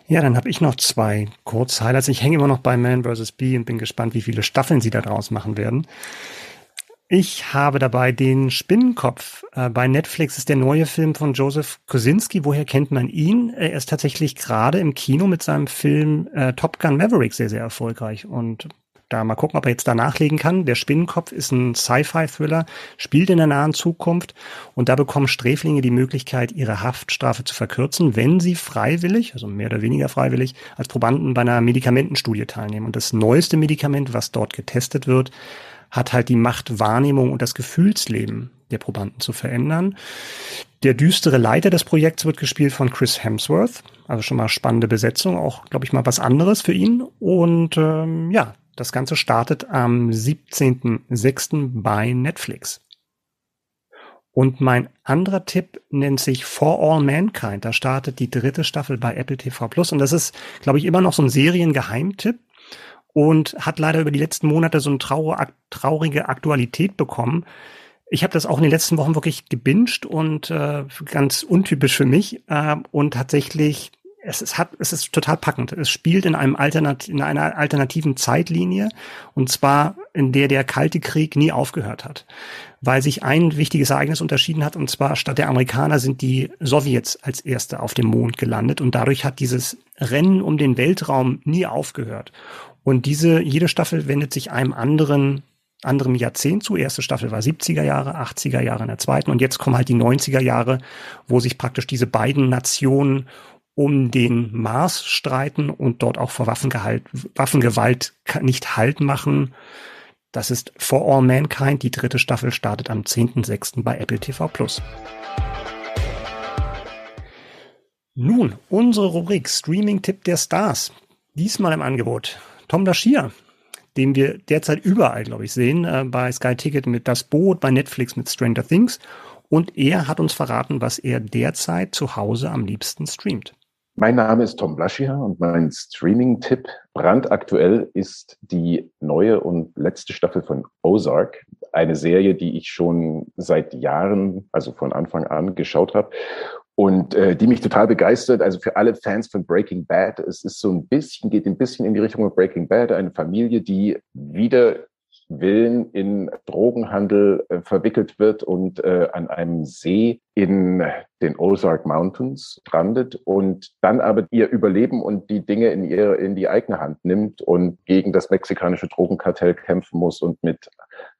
Ja, dann habe ich noch zwei Kurz-Highlights. Ich hänge immer noch bei Man vs. Bee und bin gespannt, wie viele Staffeln sie da draus machen werden. Ich habe dabei den Spinnenkopf. Äh, bei Netflix ist der neue Film von Joseph Kosinski. Woher kennt man ihn? Er ist tatsächlich gerade im Kino mit seinem Film äh, Top Gun Maverick sehr, sehr erfolgreich. Und da mal gucken, ob er jetzt da nachlegen kann. Der Spinnenkopf ist ein Sci-Fi-Thriller, spielt in der nahen Zukunft und da bekommen Sträflinge die Möglichkeit, ihre Haftstrafe zu verkürzen, wenn sie freiwillig, also mehr oder weniger freiwillig, als Probanden bei einer Medikamentenstudie teilnehmen. Und das neueste Medikament, was dort getestet wird, hat halt die Macht, Wahrnehmung und das Gefühlsleben der Probanden zu verändern. Der düstere Leiter des Projekts wird gespielt von Chris Hemsworth. Also schon mal spannende Besetzung, auch, glaube ich, mal was anderes für ihn. Und ähm, ja, das Ganze startet am 17.06. bei Netflix. Und mein anderer Tipp nennt sich For All Mankind. Da startet die dritte Staffel bei Apple TV Plus. Und das ist, glaube ich, immer noch so ein Seriengeheimtipp und hat leider über die letzten Monate so eine traurige Aktualität bekommen. Ich habe das auch in den letzten Wochen wirklich gebinged und äh, ganz untypisch für mich äh, und tatsächlich es ist, hat, es ist total packend. Es spielt in einem Alternat in einer alternativen Zeitlinie und zwar in der der Kalte Krieg nie aufgehört hat, weil sich ein wichtiges Ereignis unterschieden hat und zwar statt der Amerikaner sind die Sowjets als erste auf dem Mond gelandet und dadurch hat dieses Rennen um den Weltraum nie aufgehört. Und diese jede Staffel wendet sich einem anderen anderem Jahrzehnt zu. Erste Staffel war 70er Jahre, 80er Jahre in der zweiten und jetzt kommen halt die 90er Jahre, wo sich praktisch diese beiden Nationen um den Mars streiten und dort auch vor Waffengehalt, Waffengewalt nicht Halt machen. Das ist For All Mankind. Die dritte Staffel startet am 10.06. bei Apple TV Plus. Nun, unsere Rubrik Streaming-Tipp der Stars. Diesmal im Angebot. Tom Daschier den wir derzeit überall, glaube ich, sehen, äh, bei Sky Ticket mit Das Boot, bei Netflix mit Stranger Things. Und er hat uns verraten, was er derzeit zu Hause am liebsten streamt. Mein Name ist Tom Blaschia und mein Streaming-Tipp brandaktuell ist die neue und letzte Staffel von Ozark. Eine Serie, die ich schon seit Jahren, also von Anfang an geschaut habe und äh, die mich total begeistert. Also für alle Fans von Breaking Bad, es ist so ein bisschen, geht ein bisschen in die Richtung von Breaking Bad, eine Familie, die wieder Willen in Drogenhandel äh, verwickelt wird und äh, an einem See in den Ozark Mountains strandet und dann aber ihr Überleben und die Dinge in ihr in die eigene Hand nimmt und gegen das mexikanische Drogenkartell kämpfen muss und mit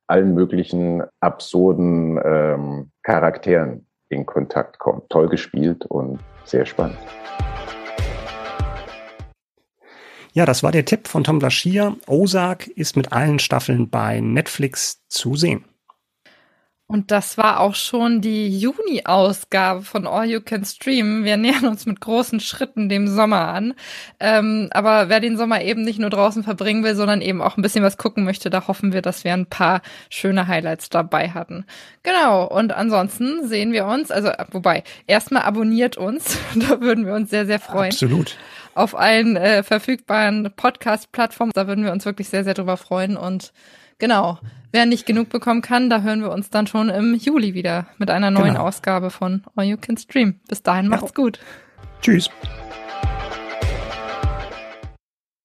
allen möglichen absurden ähm, Charakteren in Kontakt kommt. Toll gespielt und sehr spannend. Ja, das war der Tipp von Tom Blaschier. Ozark ist mit allen Staffeln bei Netflix zu sehen. Und das war auch schon die Juni-Ausgabe von All You Can Stream. Wir nähern uns mit großen Schritten dem Sommer an. Ähm, aber wer den Sommer eben nicht nur draußen verbringen will, sondern eben auch ein bisschen was gucken möchte, da hoffen wir, dass wir ein paar schöne Highlights dabei hatten. Genau. Und ansonsten sehen wir uns, also wobei, erstmal abonniert uns. da würden wir uns sehr, sehr freuen. Absolut auf allen äh, verfügbaren Podcast-Plattformen. Da würden wir uns wirklich sehr, sehr drüber freuen. Und genau, wer nicht genug bekommen kann, da hören wir uns dann schon im Juli wieder mit einer neuen genau. Ausgabe von All You Can Stream. Bis dahin macht's ja. gut. Tschüss.